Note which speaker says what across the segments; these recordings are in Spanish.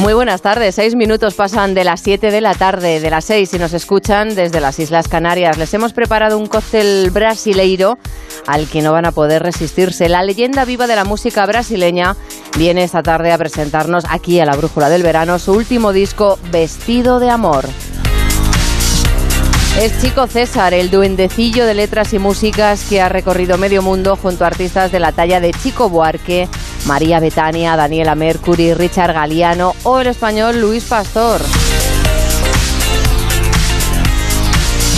Speaker 1: Muy buenas tardes. Seis minutos pasan de las siete de la tarde, de las seis, y nos escuchan desde las Islas Canarias. Les hemos preparado un cóctel brasileiro al que no van a poder resistirse. La leyenda viva de la música brasileña viene esta tarde a presentarnos aquí a la Brújula del Verano su último disco, Vestido de Amor. Es Chico César, el duendecillo de letras y músicas que ha recorrido medio mundo junto a artistas de la talla de Chico Buarque, María Betania, Daniela Mercury, Richard Galiano o el español Luis Pastor.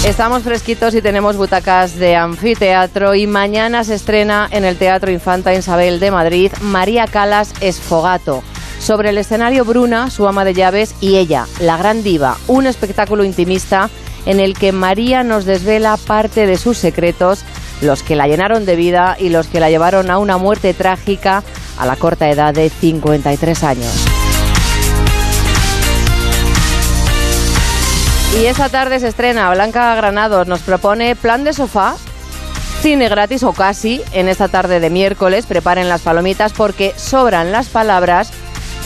Speaker 1: Estamos fresquitos y tenemos butacas de anfiteatro y mañana se estrena en el Teatro Infanta Isabel de Madrid María Calas Esfogato. Sobre el escenario Bruna, su ama de llaves, y ella, la gran diva, un espectáculo intimista en el que María nos desvela parte de sus secretos, los que la llenaron de vida y los que la llevaron a una muerte trágica a la corta edad de 53 años. Y esta tarde se estrena Blanca Granados, nos propone Plan de Sofá, cine gratis o casi en esta tarde de miércoles. Preparen las palomitas porque sobran las palabras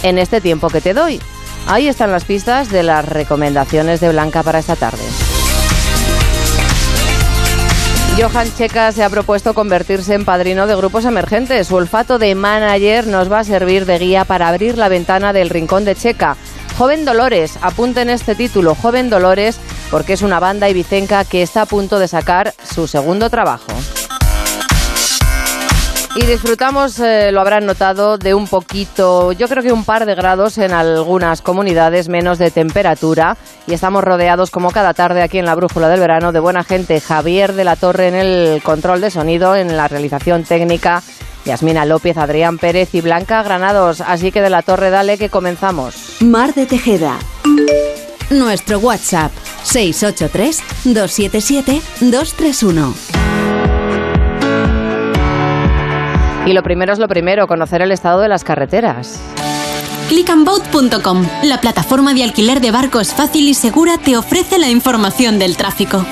Speaker 1: en este tiempo que te doy. Ahí están las pistas de las recomendaciones de Blanca para esta tarde. Johan Checa se ha propuesto convertirse en padrino de grupos emergentes. Su olfato de manager nos va a servir de guía para abrir la ventana del rincón de Checa. Joven Dolores, apunten este título, Joven Dolores, porque es una banda ibicenca que está a punto de sacar su segundo trabajo. Y disfrutamos, eh, lo habrán notado, de un poquito, yo creo que un par de grados en algunas comunidades menos de temperatura. Y estamos rodeados, como cada tarde aquí en la Brújula del Verano, de buena gente. Javier de la Torre en el control de sonido, en la realización técnica. Yasmina López, Adrián Pérez y Blanca Granados. Así que de la Torre, dale que comenzamos.
Speaker 2: Mar de Tejeda. Nuestro WhatsApp 683 277 231.
Speaker 1: Y lo primero es lo primero, conocer el estado de las carreteras.
Speaker 3: Clickandboat.com, la plataforma de alquiler de barcos fácil y segura, te ofrece la información del tráfico.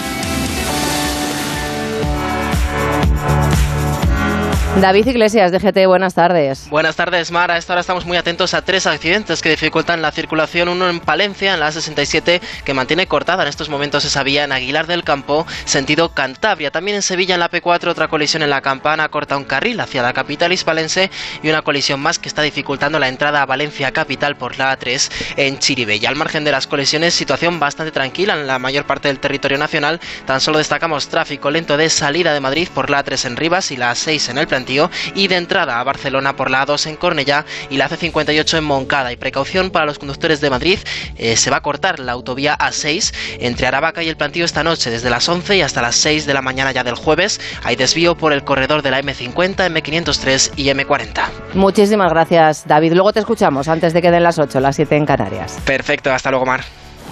Speaker 1: David Iglesias, de GT, buenas tardes.
Speaker 4: Buenas tardes, Mar. A esta hora estamos muy atentos a tres accidentes que dificultan la circulación. Uno en Palencia, en la A67, que mantiene cortada en estos momentos esa vía en Aguilar del Campo, sentido Cantabria. También en Sevilla, en la P4, otra colisión en la Campana, corta un carril hacia la capital hispalense y una colisión más que está dificultando la entrada a Valencia capital por la A3 en Chiribella. Al margen de las colisiones, situación bastante tranquila en la mayor parte del territorio nacional. Tan solo destacamos tráfico lento de salida de Madrid por la A3 en Rivas y la A6 en el Plantío y de entrada a Barcelona por la A2 en Cornellá y la C58 en Moncada. Y precaución para los conductores de Madrid, eh, se va a cortar la autovía A6 entre Aravaca y el Plantío esta noche desde las 11 y hasta las 6 de la mañana ya del jueves. Hay desvío por el corredor de la M50, M503 y M40.
Speaker 1: Muchísimas gracias, David. Luego te escuchamos antes de que den las 8, las 7 en Canarias.
Speaker 4: Perfecto, hasta luego, Mar.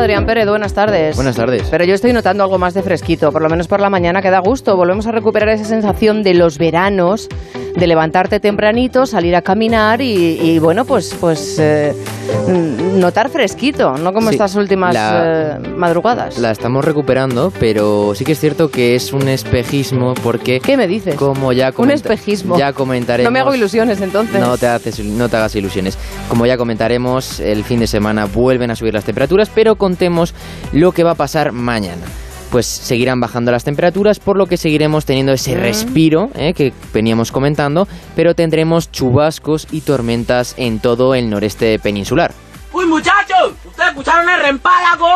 Speaker 1: Adrián Pérez, buenas tardes.
Speaker 5: Buenas tardes.
Speaker 1: Pero yo estoy notando algo más de fresquito, por lo menos por la mañana que da gusto. Volvemos a recuperar esa sensación de los veranos, de levantarte tempranito, salir a caminar y, y bueno, pues, pues eh, notar fresquito, no como
Speaker 5: Sí,
Speaker 1: estas últimas
Speaker 5: la-
Speaker 1: eh, madrugadas.
Speaker 5: La estamos recuperando, pero sí que es cierto que es un espejismo porque...
Speaker 1: ¿Qué me dices?
Speaker 5: Como ya
Speaker 1: Un espejismo.
Speaker 5: Ya comentaremos...
Speaker 1: No me hago ilusiones entonces.
Speaker 5: No te, haces, no te hagas ilusiones. Como ya comentaremos, el fin de semana vuelven a subir las temperaturas, pero contemos lo que va a pasar mañana. Pues seguirán bajando las temperaturas, por lo que seguiremos teniendo ese
Speaker 1: Mm.
Speaker 5: respiro eh, que veníamos comentando, pero tendremos chubascos y tormentas en todo el noreste peninsular.
Speaker 6: ¡Uy, muchachos! ¿Ustedes escucharon el reempálago?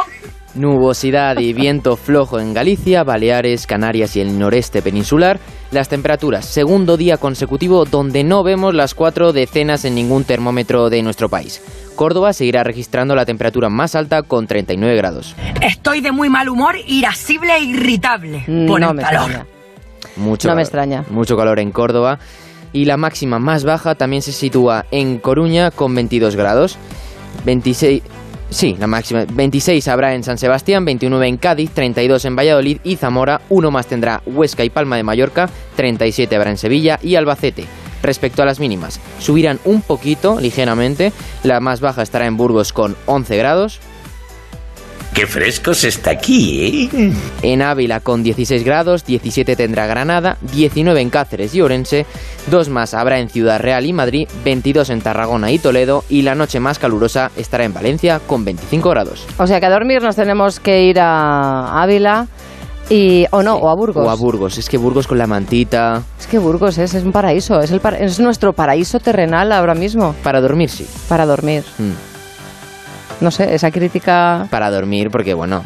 Speaker 5: Nubosidad y viento flojo en Galicia, Baleares, Canarias y el noreste peninsular. Las temperaturas, segundo día consecutivo donde no vemos las cuatro decenas en ningún termómetro de nuestro país. Córdoba seguirá registrando la temperatura más alta con 39 grados.
Speaker 6: Estoy de muy mal humor, irascible e irritable por
Speaker 1: no
Speaker 6: el
Speaker 1: me
Speaker 6: calor.
Speaker 1: extraña.
Speaker 5: Mucho
Speaker 1: No me
Speaker 5: calor,
Speaker 1: extraña.
Speaker 5: Mucho calor en Córdoba. Y la máxima más baja también se sitúa en Coruña con 22 grados. 26... Sí, la máxima. 26 habrá en San Sebastián, 29 en Cádiz, 32 en Valladolid y Zamora. Uno más tendrá Huesca y Palma de Mallorca, 37 habrá en Sevilla y Albacete. Respecto a las mínimas, subirán un poquito, ligeramente. La más baja estará en Burgos con 11 grados.
Speaker 7: Qué fresco se está aquí, ¿eh?
Speaker 5: En Ávila con 16 grados, 17 tendrá Granada, 19 en Cáceres y Orense, dos más habrá en Ciudad Real y Madrid, 22 en Tarragona y Toledo y la noche más calurosa estará en Valencia con 25 grados.
Speaker 1: O sea que a dormir nos tenemos que ir a Ávila y o no,
Speaker 5: Sí.
Speaker 1: o a Burgos.
Speaker 5: O a Burgos, es que Burgos con la mantita,
Speaker 1: Es que Burgos es, es un paraíso, es, el par- es nuestro paraíso terrenal ahora mismo
Speaker 5: para dormir sí.
Speaker 1: para dormir.
Speaker 5: Mm,
Speaker 1: No sé, esa crítica
Speaker 5: Para dormir porque bueno,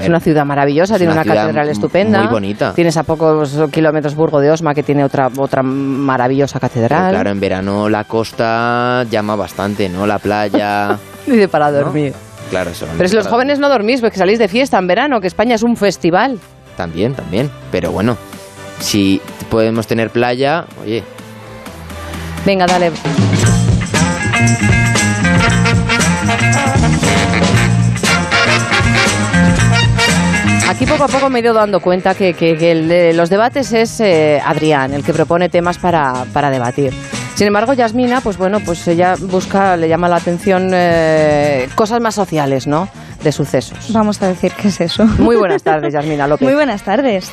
Speaker 1: es una ciudad maravillosa,
Speaker 5: es
Speaker 1: tiene
Speaker 5: una
Speaker 1: catedral estupenda.
Speaker 5: muy bonita.
Speaker 1: Tienes a pocos kilómetros Burgo de Osma que tiene otra otra maravillosa
Speaker 5: pero
Speaker 1: catedral.
Speaker 5: claro, en verano la costa llama bastante, ¿no? La playa,
Speaker 1: Dice para
Speaker 5: ¿no?
Speaker 1: dormir.
Speaker 5: Claro, eso.
Speaker 1: Pero si los jóvenes no dormís, porque salís de fiesta en verano, que España es un festival.
Speaker 5: También, también, pero bueno, si podemos tener playa, oye,
Speaker 1: Venga, dale. Aquí poco a poco me he ido dando cuenta que, que- que el de los debates es eh, Adrián, el que propone temas para, para debatir. Sin embargo, Yasmina, pues bueno, pues ella busca, le llama la atención eh, cosas más sociales, ¿no? De sucesos.
Speaker 8: Vamos a decir qué es eso.
Speaker 1: Muy buenas tardes, Yasmina López.
Speaker 8: Muy buenas tardes.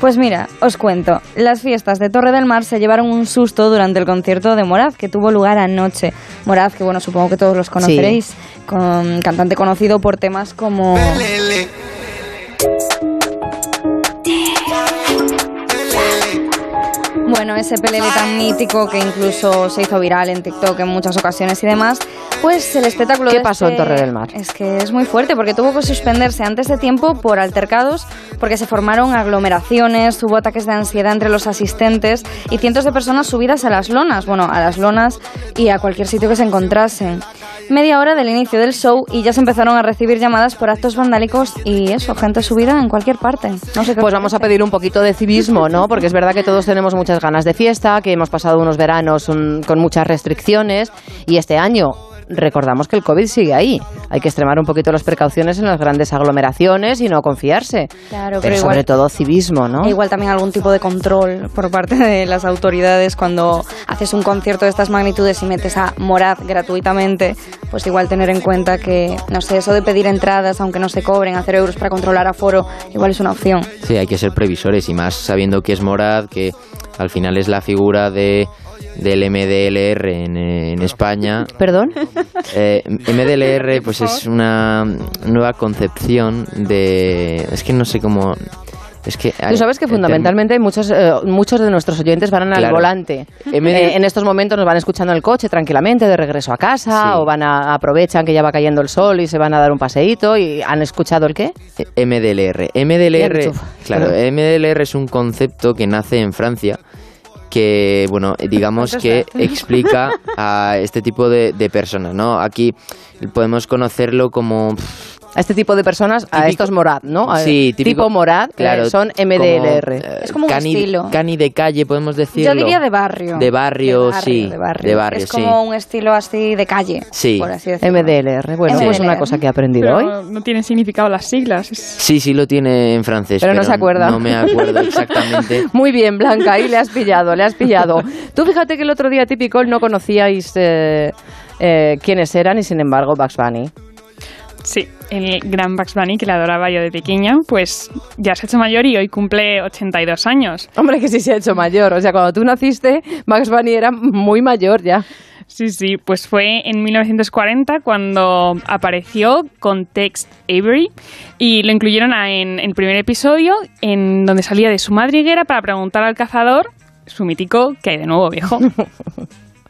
Speaker 8: Pues mira, os cuento. Las fiestas de Torre del Mar se llevaron un susto durante el concierto de Moraz que tuvo lugar anoche. Moraz, que bueno, supongo que todos los conoceréis, con cantante conocido por temas como Bueno, ese pelele tan mítico que incluso se hizo viral en TikTok en muchas ocasiones y demás, pues el espectáculo
Speaker 1: ¿Qué
Speaker 8: de
Speaker 1: pasó en
Speaker 8: este-
Speaker 1: Torre del Mar?
Speaker 8: Es que es muy fuerte porque tuvo que suspenderse antes de tiempo por altercados, porque se formaron aglomeraciones, hubo ataques de ansiedad entre los asistentes y cientos de personas subidas a las lonas, bueno, a las lonas y a cualquier sitio que se encontrasen. Media hora del inicio del show y ya se empezaron a recibir llamadas por actos vandálicos y eso, gente subida en cualquier parte. No sé qué
Speaker 1: Pues
Speaker 8: os
Speaker 1: vamos a pedir un poquito de civismo, ¿no? Porque es verdad que todos tenemos muchas ganas de fiesta, que hemos pasado unos veranos mm, con muchas restricciones y este año recordamos que el COVID sigue ahí. Hay que extremar un poquito las precauciones en las grandes aglomeraciones y no confiarse.
Speaker 8: Claro,
Speaker 1: pero
Speaker 8: pero
Speaker 1: sobre
Speaker 8: igual-
Speaker 1: todo civismo, ¿no?
Speaker 8: Igual también algún tipo de control por parte de las autoridades cuando haces un concierto de estas magnitudes y metes a Morad gratuitamente, pues igual tener en cuenta que, no sé, eso de pedir entradas aunque no se cobren, hacer euros para controlar aforo, igual es una opción.
Speaker 5: Sí, hay que ser previsores y más sabiendo que es Morad, que al final es la figura de del MDLR en, eh, en España.
Speaker 1: ¿Perdón?
Speaker 5: Eh, MDLR pues es una nueva concepción de... Es que no sé cómo... Es que
Speaker 1: Tú sabes que fundamentalmente muchos, eh, muchos de nuestros oyentes van al
Speaker 5: Claro.
Speaker 1: volante.
Speaker 5: MD
Speaker 1: Eh, en estos momentos nos van escuchando en el coche tranquilamente de regreso a casa
Speaker 5: Sí.
Speaker 1: o van a aprovechan que ya va cayendo el sol y se van a dar un paseíto y han escuchado el qué?
Speaker 5: MDLR. MDLR, claro. MDLR es un concepto que nace en Francia que, bueno, digamos que explica a este tipo de, de personas, ¿no? Aquí podemos conocerlo como... pff,
Speaker 1: A este tipo de personas, a estos Morad, ¿no? A-
Speaker 5: Sí, típico-
Speaker 1: tipo Morad, eh,
Speaker 5: claro,
Speaker 1: son
Speaker 5: como,
Speaker 1: MDLR.
Speaker 5: eh,
Speaker 8: Es como un
Speaker 5: cani,
Speaker 8: estilo.
Speaker 5: Cani de calle, podemos decirlo.
Speaker 8: Yo diría de barrio.
Speaker 5: De barrio, sí.
Speaker 8: De barrio.
Speaker 5: De barrio,
Speaker 8: es como
Speaker 5: sí.
Speaker 8: un estilo así de calle,
Speaker 5: Sí.
Speaker 8: por así decirlo.
Speaker 1: MDLR. Bueno, pues
Speaker 8: MDLR.
Speaker 1: una cosa que he aprendido hoy.
Speaker 9: No tienen significado las siglas.
Speaker 5: Sí, sí lo tiene en francés.
Speaker 1: Pero no se acuerda.
Speaker 5: No me acuerdo exactamente.
Speaker 1: Muy bien, Blanca, ahí le has pillado, le has pillado. Tú fíjate que el otro día típico no conocíais eh, eh, quiénes eran y sin embargo Bugs Bunny.
Speaker 9: Sí, el gran Bugs Bunny que le adoraba yo de pequeña, pues ya se ha hecho mayor y hoy cumple 82 años.
Speaker 1: Hombre, que sí se ha hecho mayor. O sea, cuando tú naciste, Bugs Bunny era muy mayor ya.
Speaker 9: Sí, sí, pues fue en 1940 cuando apareció con Tex Avery y lo incluyeron en el primer episodio en donde salía de su madriguera para preguntar al cazador, su mítico, ¿qué hay de nuevo, viejo?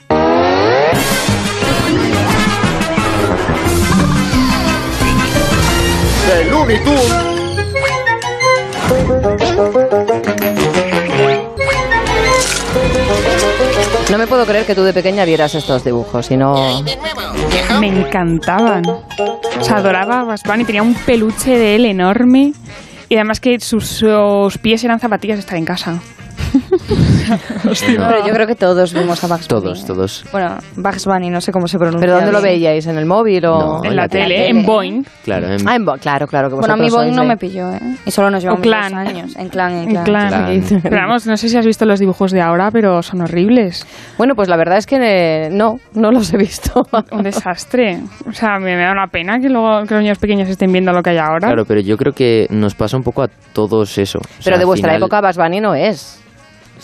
Speaker 10: de Looney Tunes.
Speaker 1: No me puedo creer que tú de pequeña vieras estos dibujos y no...
Speaker 9: Me encantaban. O sea, adoraba a Bugs Bunny. Tenía un peluche de él enorme. Y además que sus, sus pies eran zapatillas de estar en casa.
Speaker 8: Pero yo creo que todos vimos a Bugs Bunny.
Speaker 5: Todos, todos.
Speaker 8: Bueno, Bugs Bunny, no sé cómo se pronuncia.
Speaker 1: ¿Pero dónde lo
Speaker 8: bien.
Speaker 1: veíais? ¿En el móvil o...?
Speaker 5: No,
Speaker 9: en la, tele, en Boeing.
Speaker 5: Claro, en-
Speaker 1: Ah, en Bo- claro, claro. Que
Speaker 8: Bueno, a mí
Speaker 1: sois
Speaker 8: no
Speaker 1: de-
Speaker 8: me pilló, ¿eh? Y solo nos llevamos dos años. En clan, en
Speaker 9: En
Speaker 8: clan.
Speaker 9: clan.
Speaker 5: Clan.
Speaker 9: Pero vamos, no sé si has visto los dibujos de ahora, pero son horribles.
Speaker 1: Bueno, pues la verdad es que eh, no, no los he visto.
Speaker 9: Un desastre. O sea, me, me da una pena que luego que los niños pequeños estén viendo lo que hay ahora.
Speaker 5: Claro, pero yo creo que nos pasa un poco a todos eso. O sea,
Speaker 1: Pero de vuestra
Speaker 5: final-
Speaker 1: época Bugs Bunny no es.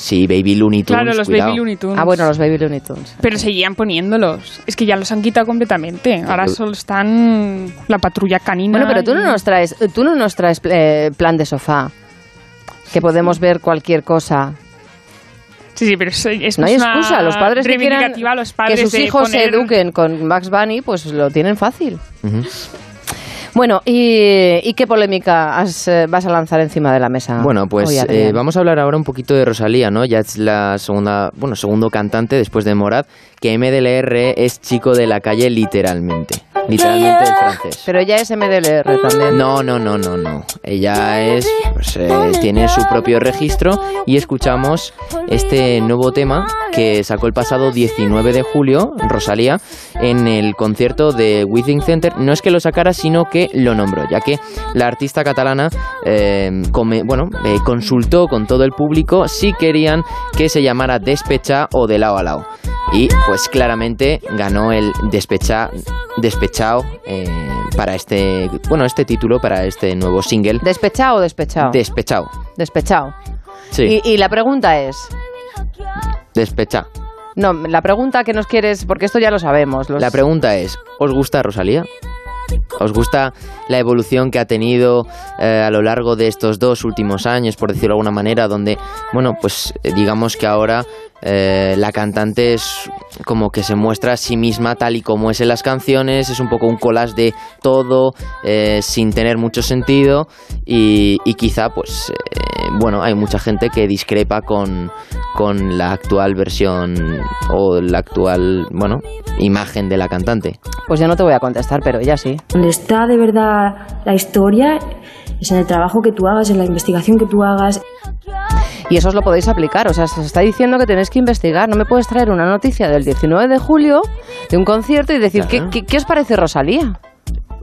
Speaker 5: Sí, Baby Looney Tunes,
Speaker 9: Claro, los
Speaker 5: cuidado.
Speaker 9: Baby Looney Tunes.
Speaker 1: Ah, bueno, los Baby Looney Tunes.
Speaker 9: Pero seguían poniéndolos. Es que ya los han quitado completamente. Ahora solo están la patrulla canina.
Speaker 1: Bueno, pero tú no nos traes, tú no nos traes eh, plan de sofá. Que podemos ver cualquier cosa.
Speaker 9: Sí, sí, pero es, es
Speaker 1: No hay
Speaker 9: una
Speaker 1: excusa. Los padres que quieran
Speaker 9: a los padres
Speaker 1: que sus hijos se
Speaker 9: poner-
Speaker 1: eduquen con Bugs Bunny, pues lo tienen fácil.
Speaker 5: Ujú.
Speaker 1: Bueno, ¿y, y qué polémica has, eh, vas a lanzar encima de la mesa?
Speaker 5: Bueno, pues eh, vamos a hablar ahora un poquito de Rosalía, ¿no? Ya es la segunda, bueno, segundo cantante después de Morad, que MDLR es chico de la calle literalmente. Literalmente el francés.
Speaker 1: Pero ella es MDLR también.
Speaker 5: No, no, no, no, no. Ella es, pues, eh, tiene su propio registro y escuchamos este nuevo tema que sacó el pasado 19 de julio, Rosalía, en el concierto de Withing Center. No es que lo sacara, sino que lo nombró, ya que la artista catalana, eh, come- bueno, eh, consultó con todo el público si querían que se llamara Despecha o de lado a lado. Y pues claramente ganó el Despecha, Despechao eh, para este, bueno, este título, para este nuevo single.
Speaker 1: ¿Despechado o despechado?
Speaker 5: Despechao.
Speaker 1: Despechado.
Speaker 5: Sí,
Speaker 1: Y, y la pregunta es...
Speaker 5: despecha.
Speaker 1: No, la pregunta que nos quieres... Porque esto ya lo sabemos. los-
Speaker 5: La pregunta es, ¿os gusta Rosalía? ¿Os gusta la evolución que ha tenido eh, a lo largo de estos dos últimos años, por decirlo de alguna manera, donde, bueno, pues eh, digamos que ahora eh, la cantante es como que se muestra a sí misma tal y como es en las canciones, es un poco un collage de todo, eh, sin tener mucho sentido y, y quizá, pues, eh, bueno, hay mucha gente que discrepa con, con la actual versión o la actual, bueno, imagen de la cantante.
Speaker 1: Pues yo no te voy a contestar, pero ella sí.
Speaker 11: Donde está de verdad la historia es en el trabajo que tú hagas, en la investigación que tú hagas.
Speaker 1: Y eso os lo podéis aplicar. O sea, se os está diciendo que tenéis que investigar. No me puedes traer una noticia del 19 de julio de un concierto y decir,
Speaker 5: Claro.
Speaker 1: ¿qué, qué, qué os parece Rosalía?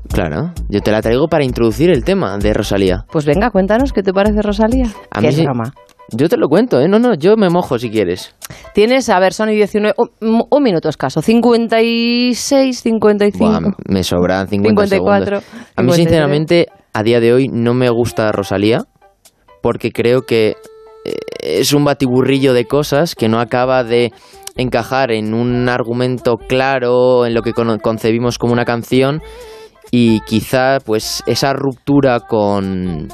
Speaker 5: Claro, yo te la traigo para introducir el tema de Rosalía.
Speaker 1: Pues venga, cuéntanos qué te parece Rosalía.
Speaker 5: A
Speaker 1: ¿Qué
Speaker 5: mí sí-
Speaker 1: broma?
Speaker 5: Yo te lo cuento, ¿eh? No, no, yo me mojo si quieres.
Speaker 1: Tienes, a ver, son y 19, un, un minuto escaso, 56, 55.
Speaker 5: Buah, me sobran 50
Speaker 1: 54,
Speaker 5: segundos. A mí,
Speaker 1: 53.
Speaker 5: sinceramente, a día de hoy no me gusta Rosalía porque creo que eh, es un batiburrillo de cosas que no acaba de encajar en un argumento claro, en lo que concebimos como una canción y quizá pues esa ruptura con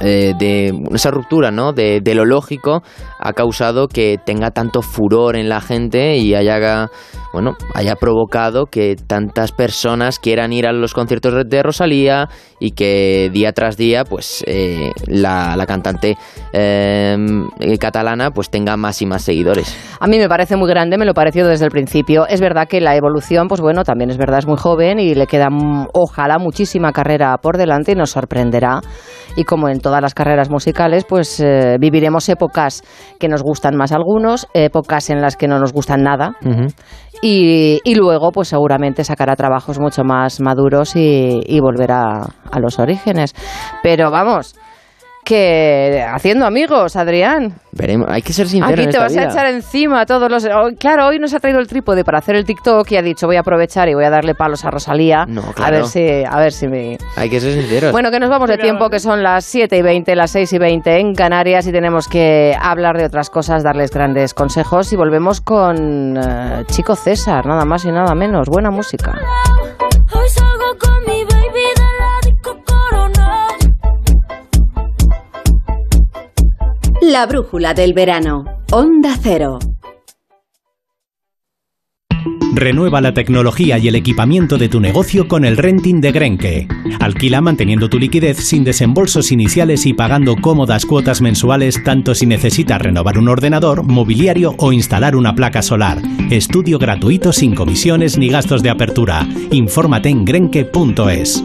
Speaker 5: eh, de esa ruptura ¿no? de, lo lógico ha causado que tenga tanto furor en la gente y haya bueno haya provocado que tantas personas quieran ir a los conciertos de- Rosalía y que día tras día pues eh, la, cantante eh, catalana pues tenga más y más seguidores
Speaker 1: A mí me parece muy grande, me lo pareció desde el principio. Es verdad que la evolución, pues bueno, también es verdad, es muy joven y le queda, mm, ojalá, muchísima carrera por delante y nos sorprenderá. Y como todas las carreras musicales, pues eh, viviremos épocas que nos gustan más algunos, épocas en las que no nos gustan nada. Y, y luego, pues seguramente sacará trabajos mucho más maduros y, y volverá a los orígenes. Pero vamos, que haciendo amigos, Adrián.
Speaker 5: veremos hay que ser sincero
Speaker 1: Aquí
Speaker 5: en
Speaker 1: te
Speaker 5: esta
Speaker 1: vas a echar encima a todos los... hoy- Claro, hoy nos ha traído el trípode para hacer el TikTok y ha dicho voy a aprovechar y voy a darle palos a Rosalía.
Speaker 5: No,
Speaker 1: A
Speaker 5: claro.
Speaker 1: ver si... A ver si me...
Speaker 5: hay que ser sinceros
Speaker 1: Bueno, que nos vamos de tiempo, que son las 7 y 20, las 6 y 20 en Canarias y tenemos que hablar de otras cosas, darles grandes consejos y volvemos con eh, Chico César, nada más y nada menos. Buena música.
Speaker 12: Hoy salgo con mi La
Speaker 2: brújula del verano. Onda Cero.
Speaker 10: Renueva la tecnología y el equipamiento de tu negocio con el renting de Grenke. Alquila manteniendo tu liquidez sin desembolsos iniciales y pagando cómodas cuotas mensuales tanto si necesitas renovar un ordenador, mobiliario o instalar una placa solar. Estudio gratuito sin comisiones ni gastos de apertura. Infórmate en grenke.es.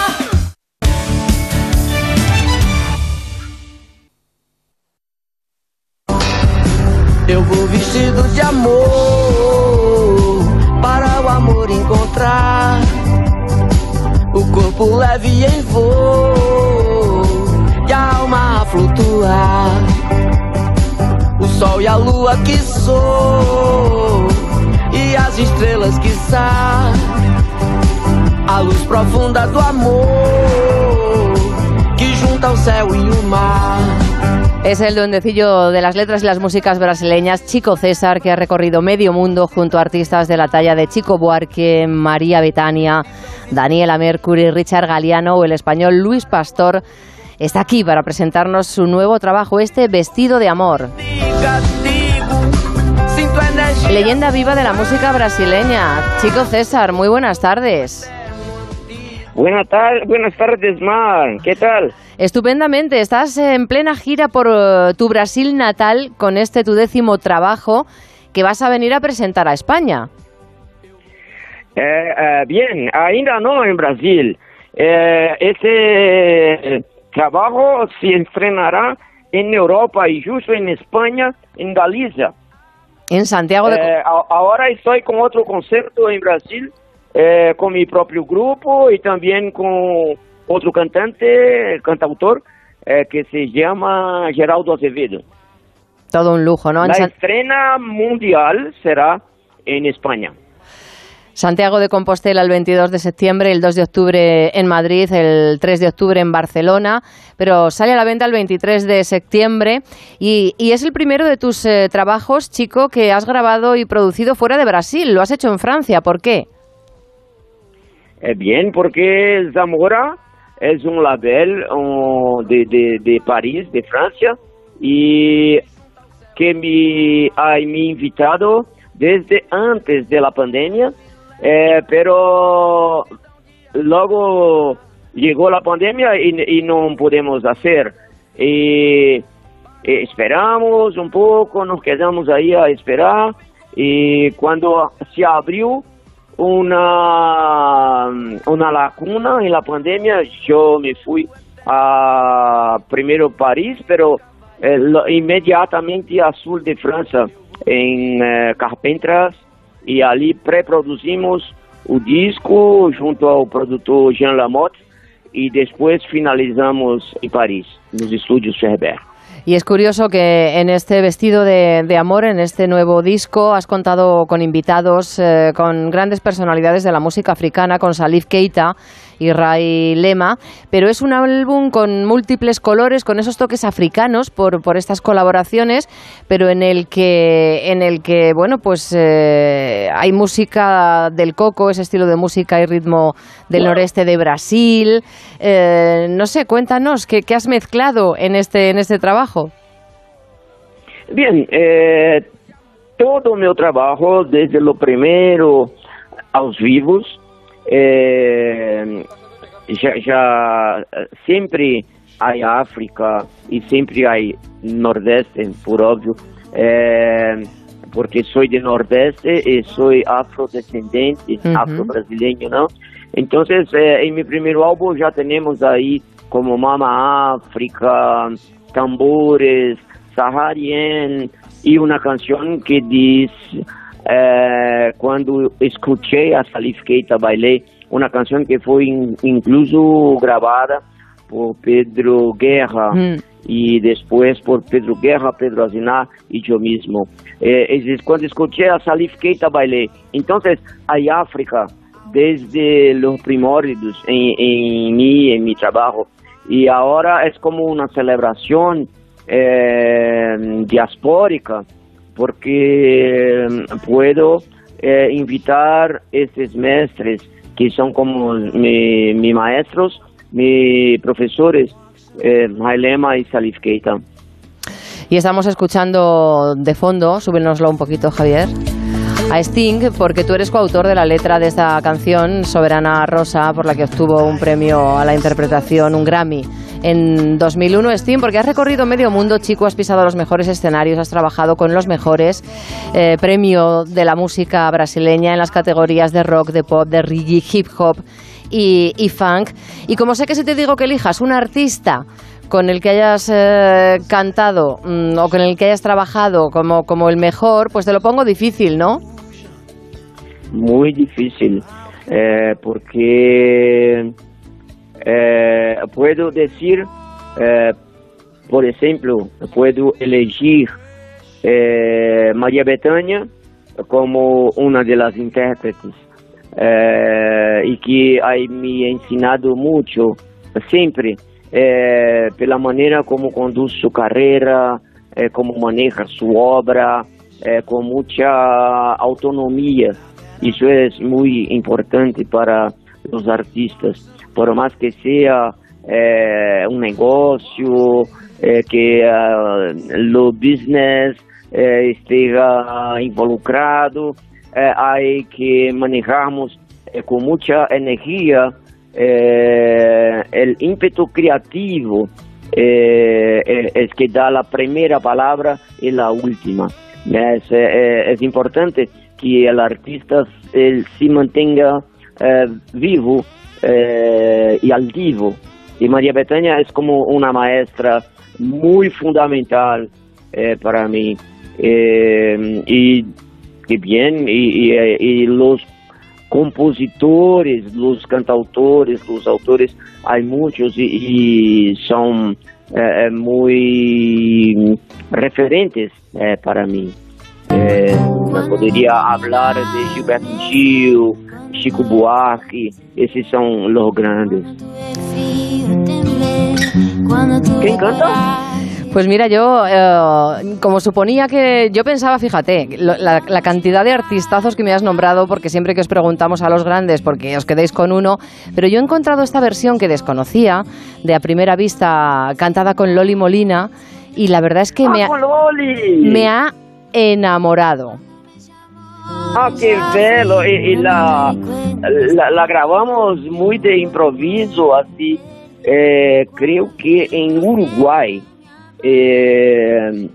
Speaker 13: Eu vou vestido de amor para o amor encontrar o corpo leve em voo e a alma a flutuar. O sol e a lua que sou e as estrelas que a luz profunda do amor que junta o céu e o mar.
Speaker 1: Es el duendecillo de las letras y las músicas brasileñas, Chico César, que ha recorrido medio mundo junto a artistas de la talla de Chico Buarque, María Betania, Daniela Mercury, Richard Galeano o el español Luis Pastor. Está aquí para presentarnos su nuevo trabajo, este Vestido de Amor. Leyenda viva de la música brasileña. Chico César, muy buenas tardes.
Speaker 14: Buenas, tardes, buenas tardes, Mar. ¿Qué tal?
Speaker 1: Estupendamente. Estás en plena gira por eh, tu Brasil natal con este tu décimo trabajo que vas a venir a presentar a España.
Speaker 14: Eh, eh, bien, ainda no en Brasil. Eh, ese trabajo se estrenará en Europa y justo en España, en Galicia.
Speaker 1: En Santiago de...
Speaker 14: Ahora estoy con otro concierto en Brasil, eh, con mi propio grupo y también con otro cantante, cantautor, eh, que se llama Geraldo Azevedo.
Speaker 1: Todo un lujo, ¿no?
Speaker 14: La
Speaker 1: San-
Speaker 14: estrena mundial será en España.
Speaker 1: Santiago de Compostela el 22 de septiembre, el 2 de octubre en Madrid, el 3 de octubre en Barcelona, pero sale a la venta el 23 de septiembre y, y es el primero de tus eh, trabajos, chico, que has grabado y producido fuera de Brasil. Lo has hecho en Francia, ¿por qué?
Speaker 14: Eh, bien, porque Zamora es un label um, de, de, de París, de Francia, y que me ha invitado desde antes de la pandemia, eh, pero luego llegó la pandemia y, y no podemos hacer. Y, eh, esperamos un poco, nos quedamos ahí a esperar y cuando se abrió una, una lacuna en la pandemia, yo me fui a primero París, pero eh, lo- inmediatamente a sur de Francia, en eh, Carpentras, y ali pré-produzimos o disco junto ao produtor Jean Lamotte e depois finalizamos em Paris, nos estúdios Ferber.
Speaker 1: Y es curioso que en este vestido de, de amor, en este nuevo disco, has contado con invitados, eh, con grandes personalidades de la música africana, con Salif Keita y Ray Lema, pero es un álbum con múltiples colores, con esos toques africanos por, por estas colaboraciones, pero en el que, en el que bueno, pues eh, hay música del coco, ese estilo de música y ritmo del noreste de Brasil. Eh, no sé, cuéntanos, ¿qué, ¿qué has mezclado en este, en este trabajo?
Speaker 14: Bien, eh, todo meu trabalho, desde o primeiro aos vivos, eh, já, já sempre há África e sempre há Nordeste, por óbvio, eh, porque sou de Nordeste e sou afrodescendente,
Speaker 15: Uhum.
Speaker 14: afro-brasileiro, não? Então, eh, em meu primeiro álbum já temos aí como Mama África, tambores, Saharian e uma canção que diz eh, quando escutei a Salif Keita Bailei, uma canção que foi in- incluso gravada por Pedro Guerra e depois por Pedro Guerra, Pedro Azinar e eu mesmo. Eh, es- quando escutei a Salif Keita Bailei, então a África desde os primórdios em, em mim, em meu trabalho, e agora é como uma celebração eh, diaspórica, porque eh, puedo eh, invitar esses mestres que são como mi, mi maestros, mis profesores, eh, y Salif Keita.
Speaker 1: Y estamos escuchando de fondo, súbenoslo un poquito, Javier, a Sting, porque tú eres coautor de la letra de esta canción, Soberana Rosa, por la que obtuvo un premio a la interpretación, un Grammy. En 2001, Sting, porque has recorrido medio mundo, chico, has pisado los mejores escenarios, has trabajado con los mejores, eh, premio de la música brasileña en las categorías de rock, de pop, de reggae, hip hop y, y funk. Y como sé que si te digo que elijas un artista con el que hayas eh, cantado mm, o con el que hayas trabajado como, como el mejor, pues te lo pongo difícil, ¿no?
Speaker 14: Muy difícil, eh, porque eh, puedo decir, eh, por ejemplo, puedo elegir eh, María Bethânia como una de las intérpretes eh, y que ha me ensinado mucho, siempre, eh, pela maneira como conduz sua carreira, eh, como maneja sua obra, com muita autonomia. Isso é muito importante para os artistas, por mais que seja eh, um negócio, eh, que uh, o business esteja involucrado, há que manejarmos com muita energia eh, el ímpetu creativo es que da la primera palabra y la última. Es, es importante que el artista se mantenga vivo eh, y altivo. Y María Betania es como una maestra muy fundamental eh, para mí. Eh, y, bien, y, los compositores, los cantautores, los autores, hay muchos y, son muy referentes para mí. Podría hablar de Gilberto Gil, Chico Buarque, esses são los grandes. ¿Quién canta?
Speaker 1: Pues mira, yo, eh, como suponía que. Yo pensaba, fíjate, lo- la, la cantidad de artistazos que me has nombrado, porque siempre que os preguntamos a los grandes, porque os quedéis con uno, pero yo he encontrado esta versión que desconocía, de a primera vista, cantada con Loli Molina, y la verdad es que me, ha,
Speaker 14: ¡Ah, Loli!
Speaker 1: me ha enamorado.
Speaker 14: Ah, qué belo! Y, y la, la, la grabamos de improviso, así. Eh, que en Uruguay. Eh,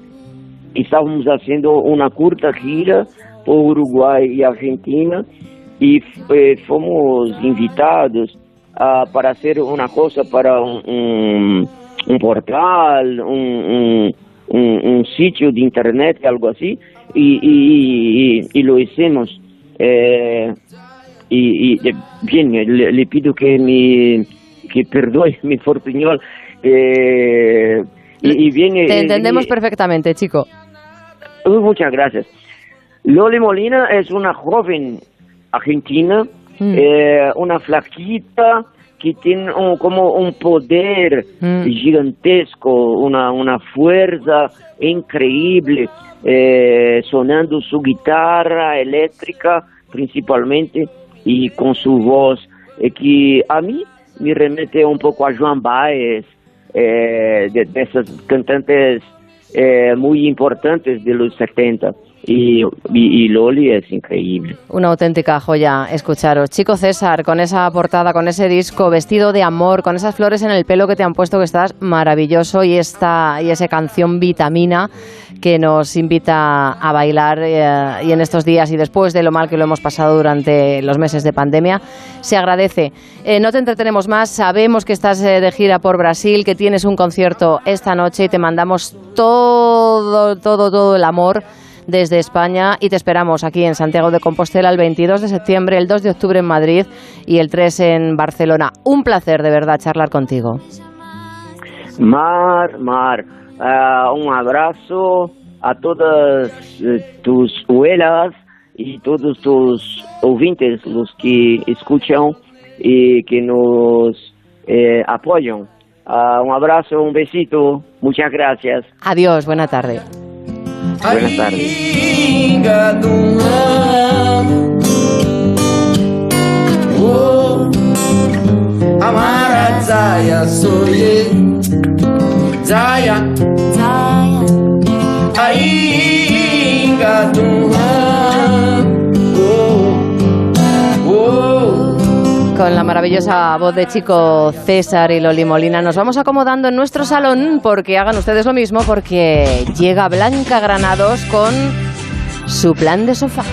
Speaker 14: estávamos haciendo una curta gira por Uruguay y Argentina y eh, fomos invitados para hacer una cosa para un, un- un portal, un sitio de internet, algo así, y, y- y- y lo hicimos. Eh, y, y, eh, bien, le, le pido que me que perdone mi portuñol. eh, y, viene,
Speaker 1: Te entendemos perfectamente, chico.
Speaker 14: Uh, muchas gracias. Loli Molina es una joven argentina, eh, una flaquita, que tiene un- como un poder gigantesco, una, una fuerza increíble, eh, sonando su guitarra eléctrica principalmente y con su voz, eh, que a mí me remete un poco a Joan Baez, eh, de, de esas cantantes eh, muy importantes de los 70. Y, y, y Loli es increíble.
Speaker 1: Una auténtica joya escucharos. Chico César, con esa portada, con ese disco, vestido de amor, con esas flores en el pelo que te han puesto, que estás maravilloso, y esta y esa canción Vitamina que nos invita a bailar eh, y en estos días y después de lo mal que lo hemos pasado durante los meses de pandemia, se agradece. Eh, no te entretenemos más, sabemos que estás eh, de gira por Brasil, que tienes un concierto esta noche y te mandamos todo, todo, todo el amor desde España y te esperamos aquí en Santiago de Compostela el 22 de septiembre, el 2 de octubre en Madrid y el 3 en Barcelona. Un placer de verdad charlar contigo.
Speaker 14: Mar, Mar, ah, un abrazo a todas eh, tus abuelas y todos tus oyentes, los que escuchan y que nos eh, apoyan. Ah, un abrazo, un besito, muchas gracias.
Speaker 1: Adiós, buena tarde.
Speaker 14: Buenas tardes.
Speaker 13: Zaya. Zaya ano oh,
Speaker 1: Con la maravillosa voz de chico César y Loli Molina nos vamos acomodando en nuestro salón porque hagan ustedes lo mismo porque llega Blanca Granados con su plan de sofá.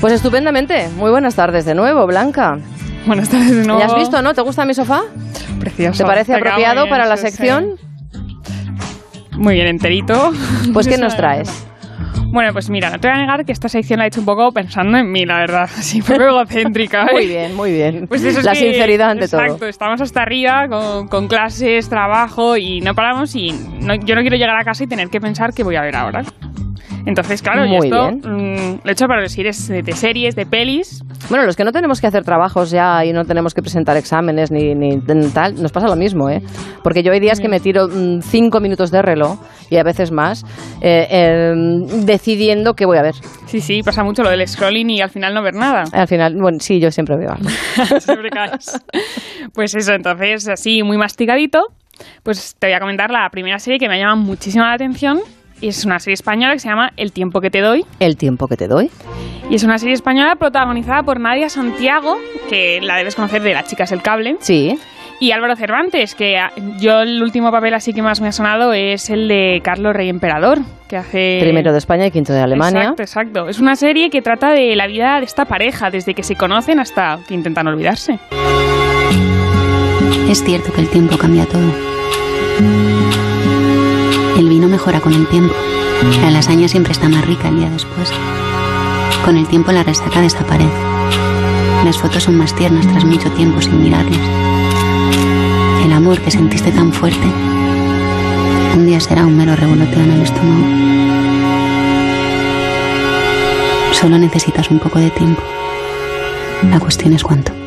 Speaker 1: Pues estupendamente. Muy buenas tardes de nuevo, Blanca.
Speaker 9: Buenas tardes de nuevo.
Speaker 1: ¿Ya has visto, no? ¿Te gusta mi sofá?
Speaker 9: Precioso.
Speaker 1: ¿Te parece
Speaker 9: Te
Speaker 1: apropiado
Speaker 9: muy bien,
Speaker 1: para la
Speaker 9: sí.
Speaker 1: sección?
Speaker 9: Muy bien, enterito.
Speaker 1: Pues ¿qué nos
Speaker 9: es.
Speaker 1: traes?
Speaker 9: Bueno, pues mira, no te voy a negar que esta sección la he hecho un poco pensando en mí, la verdad. Así, poco egocéntrica. ¿eh?
Speaker 1: Muy bien, muy bien.
Speaker 9: Pues eso es
Speaker 1: la
Speaker 9: que-
Speaker 1: sinceridad ante
Speaker 9: exacto,
Speaker 1: todo.
Speaker 9: estamos hasta arriba con, con clases, trabajo y no paramos y no- yo no quiero llegar a casa y tener que pensar qué voy a ver ahora. Entonces, claro, y
Speaker 1: Muy
Speaker 9: esto
Speaker 1: bien.
Speaker 9: mm, lo he hecho para los series de, de series, de pelis.
Speaker 1: Bueno, los que no tenemos que hacer trabajos ya y no tenemos que presentar exámenes ni, ni tal, nos pasa lo mismo, ¿eh? Porque yo hay días que me tiro mm, cinco minutos de reloj y a veces más eh, eh, decidiendo qué voy a ver.
Speaker 9: Sí, sí, pasa mucho lo del scrolling y al final no ver nada.
Speaker 1: Al final, bueno, sí, yo siempre veo algo.
Speaker 9: Siempre caes. Pues eso, entonces, así muy masticadito, pues te voy a comentar la primera serie que me llama muchísimo la atención. Y es una serie española que se llama El tiempo que te doy.
Speaker 1: El tiempo que te doy.
Speaker 9: Y es una serie española protagonizada por Nadia Santiago, que la debes conocer de Las chicas del cable.
Speaker 1: Sí.
Speaker 9: Y Álvaro Cervantes, que ah, yo el último papel así que más me ha sonado es el de Carlos Rey Emperador, que hace...
Speaker 1: Primero de España y quinto de Alemania.
Speaker 9: Exacto, exacto. Es una serie que trata de la vida de esta pareja, desde que se conocen hasta que intentan olvidarse.
Speaker 15: Es cierto que el tiempo cambia todo. El vino mejora con el tiempo. La lasaña siempre está más rica el día después. Con el tiempo la resaca desaparece. Las fotos son más tiernas tras mucho tiempo sin mirarlas. El amor que sentiste tan fuerte, un día será un mero revoloteo en el estómago. Solo necesitas un poco de tiempo. La cuestión es cuánto.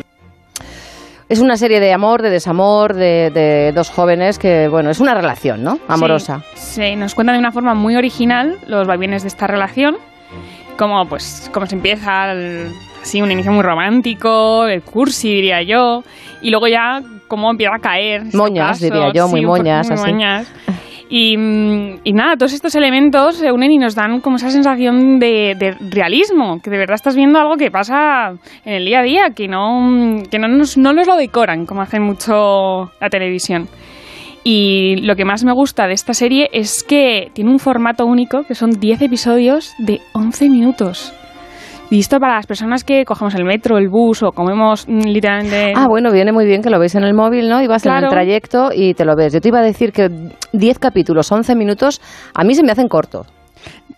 Speaker 1: Es una serie de amor, de desamor, de, de dos jóvenes que, bueno, es una relación, ¿no? Amorosa.
Speaker 9: Sí, nos cuenta de una forma muy original los vaivenes de esta relación, como pues cómo se empieza, el- así un inicio muy romántico, el cursi diría yo, y luego ya cómo empieza a caer. ese
Speaker 1: Moñas, diría yo, muy
Speaker 9: sí,
Speaker 1: moñas,
Speaker 9: muy
Speaker 1: así.
Speaker 9: moñas. Y, nada, todos estos elementos se unen y nos dan como esa sensación de, de realismo, que de verdad estás viendo algo que pasa en el día a día, que no, que no, nos, no nos lo decoran como hace mucho la televisión. Y lo que más me gusta de esta serie es que tiene un formato único, que son 10 episodios de 11 minutos. Y esto para las personas que cogemos el metro, el bus o comemos mm, literalmente...
Speaker 1: Ah, bueno, viene muy bien que lo veis en el móvil, ¿no? Y vas en el trayecto y te lo ves. Yo te iba a decir que 10 capítulos, 11 minutos, a mí se me hacen corto.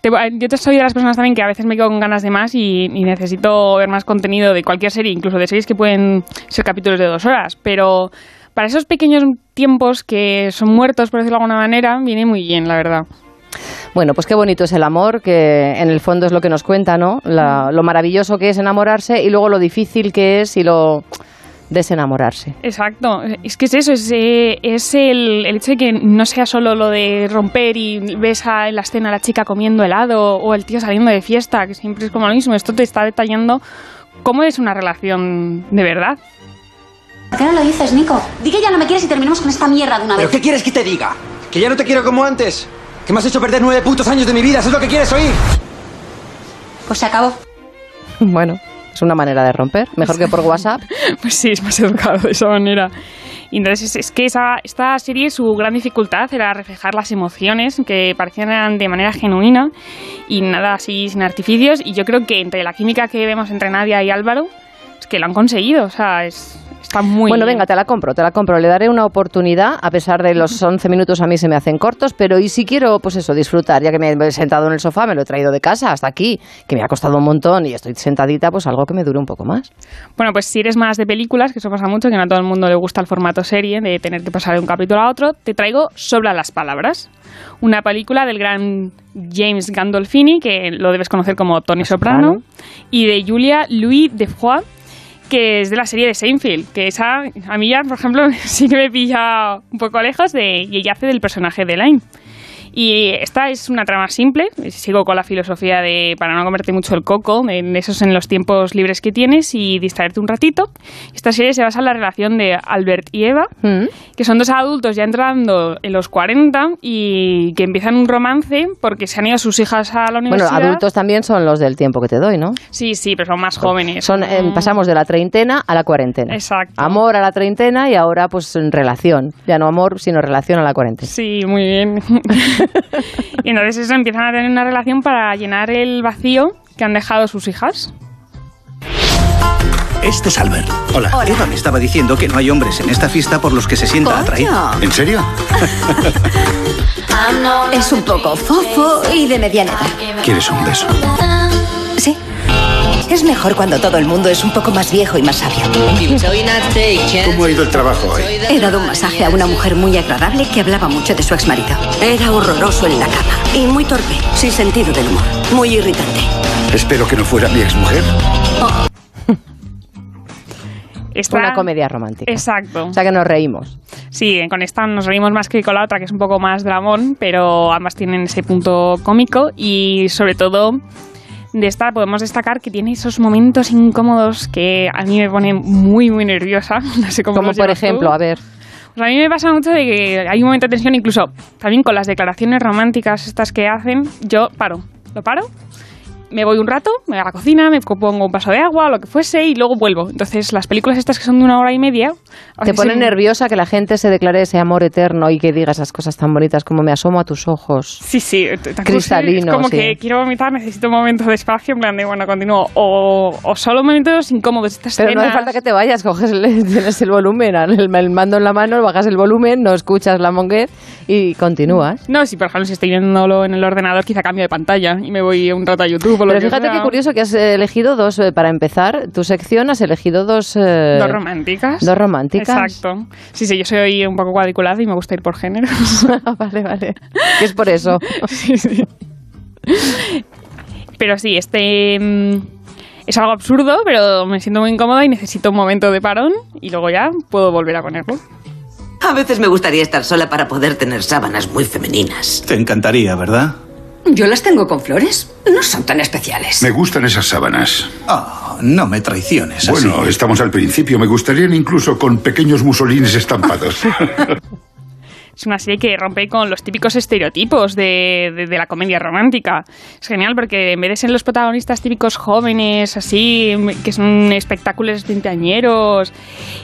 Speaker 9: Te- yo te soy de las personas también que a veces me quedo con ganas de más y, y necesito ver más contenido de cualquier serie, incluso de series que pueden ser capítulos de dos horas. Pero para esos pequeños tiempos que son muertos, por decirlo de alguna manera, viene muy bien, la verdad.
Speaker 1: Bueno, pues qué bonito es el amor, que en el fondo es lo que nos cuenta, ¿no? La- lo maravilloso que es enamorarse y luego lo difícil que es y lo desenamorarse.
Speaker 9: Exacto, es que es eso, es, eh, es el, el hecho de que no sea solo lo de romper y ves a, en la escena a la chica comiendo helado o el tío saliendo de fiesta, que siempre es como lo mismo, esto te está detallando cómo es una relación de verdad.
Speaker 16: ¿Por qué no lo dices, Nico? Di que ya no me quieres y terminemos con esta mierda de una
Speaker 17: ¿Pero
Speaker 16: vez.
Speaker 17: qué quieres que te diga? ¿Que ya no te quiero como antes? ¿Que me has hecho perder nueve putos años de mi vida? ¿Eso es lo que quieres oír?
Speaker 16: Pues se acabó.
Speaker 1: Bueno, es una manera de romper, mejor que por WhatsApp.
Speaker 9: Pues sí, es más educado de esa manera. Y entonces es, es que esa, esta serie, su gran dificultad era reflejar las emociones que parecían de manera genuina y nada así sin artificios. Y yo creo que entre la química que vemos entre Nadia y Álvaro, es que lo han conseguido. O sea, es, está muy
Speaker 1: Bueno, venga, te la compro, te la compro. Le daré una oportunidad, a pesar de los 11 minutos a mí se me hacen cortos, pero y si quiero, pues eso, disfrutar, ya que me he sentado en el sofá, me lo he traído de casa hasta aquí, que me ha costado un montón y estoy sentadita, pues algo que me dure un poco más.
Speaker 9: Bueno, pues si eres más de películas, que eso pasa mucho, que no a todo el mundo le gusta el formato serie, de tener que pasar de un capítulo a otro, te traigo Sobra las Palabras, una película del gran James Gandolfini, que lo debes conocer como Tony Soprano, y de Julia Louis Defroy, que es de la serie de Seinfeld, que esa, a mí ya, por ejemplo, sí que me pilla un poco lejos de, y ella hace del personaje de Line. Y esta es una trama simple, sigo con la filosofía de para no comerte mucho el coco, en esos en los tiempos libres que tienes y distraerte un ratito. Esta serie se basa en la relación de Albert y Eva, que son dos adultos ya entrando en los 40 y que empiezan un romance porque se han ido sus hijas a la
Speaker 1: Bueno,
Speaker 9: universidad.
Speaker 1: adultos también son los del tiempo que te doy, ¿no?
Speaker 9: Sí, sí, pero son más jóvenes.
Speaker 1: Son, eh,
Speaker 9: Mm.
Speaker 1: pasamos de la treintena a la cuarentena.
Speaker 9: Exacto.
Speaker 1: Amor a la treintena y ahora pues en relación. Ya no amor, sino relación a la cuarentena.
Speaker 9: Sí, muy bien. y entonces eso empiezan a tener una relación para llenar el vacío que han dejado sus hijas.
Speaker 18: Este es Albert. Hola. Eva me estaba diciendo que no hay hombres en esta fiesta por los que se sienta atraída. ¿En serio?
Speaker 16: Es un poco fofo y de mediana edad.
Speaker 18: ¿Quieres un beso?
Speaker 16: Sí. Es mejor cuando todo el mundo es un poco más viejo y más sabio.
Speaker 18: ¿Cómo ha ido el trabajo hoy?
Speaker 16: He dado un masaje a una mujer muy agradable que hablaba mucho de su exmarido. Era horroroso en la cama y muy torpe, sin sentido del humor, muy irritante.
Speaker 18: Espero que no fuera mi exmujer.
Speaker 9: Esta-
Speaker 1: Una comedia romántica.
Speaker 9: Exacto.
Speaker 1: O sea que nos reímos.
Speaker 9: Sí, con esta nos reímos más que con la otra, que es un poco más dramón, pero ambas tienen ese punto cómico y sobre todo de esta podemos destacar que tiene esos momentos incómodos que a mí me ponen muy, muy nerviosa. No sé cómo
Speaker 1: Como por
Speaker 9: tú.
Speaker 1: ejemplo, a ver.
Speaker 9: Pues a mí me pasa mucho de que hay un momento de tensión, incluso también con las declaraciones románticas estas que hacen, yo paro, lo paro, me voy un rato, me voy a la cocina, me pongo un vaso de agua, lo que fuese, y luego vuelvo. Entonces, las películas estas que son de una hora y media...
Speaker 1: Te pone
Speaker 9: se-
Speaker 1: nerviosa que la gente se declare ese amor eterno y que diga esas cosas tan bonitas como me asomo a tus ojos.
Speaker 9: Sí, sí, t-
Speaker 1: Cristalino,
Speaker 9: Es como
Speaker 1: sí.
Speaker 9: que quiero vomitar, necesito un momento de espacio, en plan de, bueno, continúo. O, o solo momentos incómodos. Estas
Speaker 1: Pero no hace
Speaker 9: escenas-
Speaker 1: falta que te vayas, coges el, tienes el volumen, el, el mando en la mano, bajas el volumen, no escuchas la monguez y continúas.
Speaker 9: No, si por ejemplo si estoy viéndolo en el ordenador, quizá cambio de pantalla y me voy un rato a YouTube lo
Speaker 1: Pero
Speaker 9: que
Speaker 1: fíjate
Speaker 9: sea.
Speaker 1: qué curioso que has elegido dos, eh, para empezar, tu sección has elegido dos... eh,
Speaker 9: Dos románticas.
Speaker 1: Dos románticas.
Speaker 9: Exacto. Sí, sí, yo soy un poco cuadriculada y me gusta ir por géneros.
Speaker 1: vale, vale. Que es por eso.
Speaker 9: sí, sí. Pero sí, este mm, es algo absurdo, pero me siento muy incómoda y necesito un momento de parón y luego ya puedo volver a ponerlo.
Speaker 19: A veces me gustaría estar sola para poder tener sábanas muy femeninas.
Speaker 18: Te encantaría, ¿verdad?
Speaker 16: Yo las tengo con flores. No son tan especiales.
Speaker 20: Me gustan esas sábanas.
Speaker 18: Ah, no me traiciones.
Speaker 20: Bueno,
Speaker 18: así.
Speaker 20: estamos al principio. Me gustarían incluso con pequeños musolines estampados.
Speaker 9: Es una serie que rompe con los típicos estereotipos de, de- de la comedia romántica. Es genial porque en vez de ser los protagonistas típicos jóvenes, así, que son espectáculos veinteañeros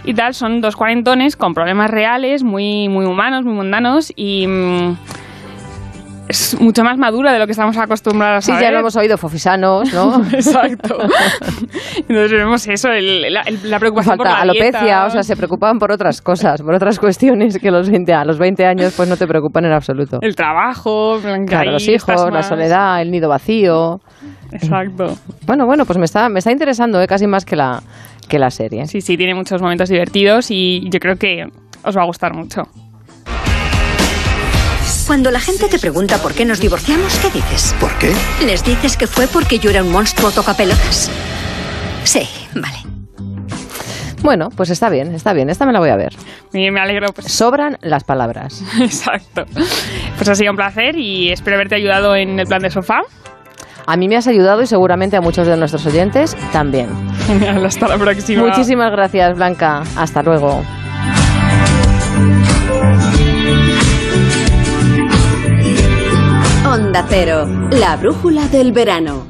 Speaker 9: y tal, son dos cuarentones con problemas reales, muy, muy humanos, muy mundanos y... mm, es mucho más madura de lo que estamos acostumbrados
Speaker 1: Sí,
Speaker 9: a
Speaker 1: ya
Speaker 9: ver.
Speaker 1: lo hemos oído, fofisanos, ¿no?
Speaker 9: Exacto. Entonces vemos eso, el- la, el- la preocupación
Speaker 1: Falta
Speaker 9: por la
Speaker 1: alopecia,
Speaker 9: dieta.
Speaker 1: o sea, se preocupan por otras cosas, por otras cuestiones que los 20, a los 20 años pues no te preocupan en absoluto.
Speaker 9: El trabajo,
Speaker 1: Claro, los hijos, la soledad, el nido vacío.
Speaker 9: Exacto.
Speaker 1: Bueno, bueno, pues me está, me está interesando, ¿eh? casi más que la, que la serie.
Speaker 9: Sí, sí, tiene muchos momentos divertidos y yo creo que os va a gustar mucho.
Speaker 16: Cuando la gente te pregunta por qué nos divorciamos, ¿qué dices?
Speaker 20: ¿Por qué?
Speaker 16: ¿Les dices que fue porque yo era un monstruo tocapelotas? Sí, vale.
Speaker 1: Bueno, pues está bien, está bien. Esta me la voy a ver.
Speaker 9: Y me alegro. Pues.
Speaker 1: Sobran las palabras.
Speaker 9: Exacto. Pues ha sido un placer y espero haberte ayudado en el plan de sofá.
Speaker 1: A mí me has ayudado y seguramente a muchos de nuestros oyentes también.
Speaker 9: Genial, hasta la próxima.
Speaker 1: Muchísimas gracias, Blanca. Hasta luego.
Speaker 2: Onda Cero, la brújula del verano.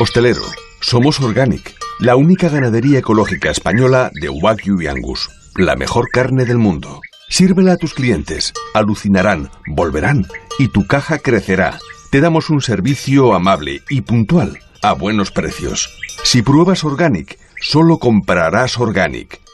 Speaker 21: Hostelero, somos Organic, la única ganadería ecológica española de Wagyu y Angus, la mejor carne del mundo. Sírvela a tus clientes, alucinarán, volverán y tu caja crecerá. Te damos un servicio amable y puntual, a buenos precios. Si pruebas Organic, solo comprarás Organic.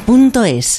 Speaker 22: duchamanía.es.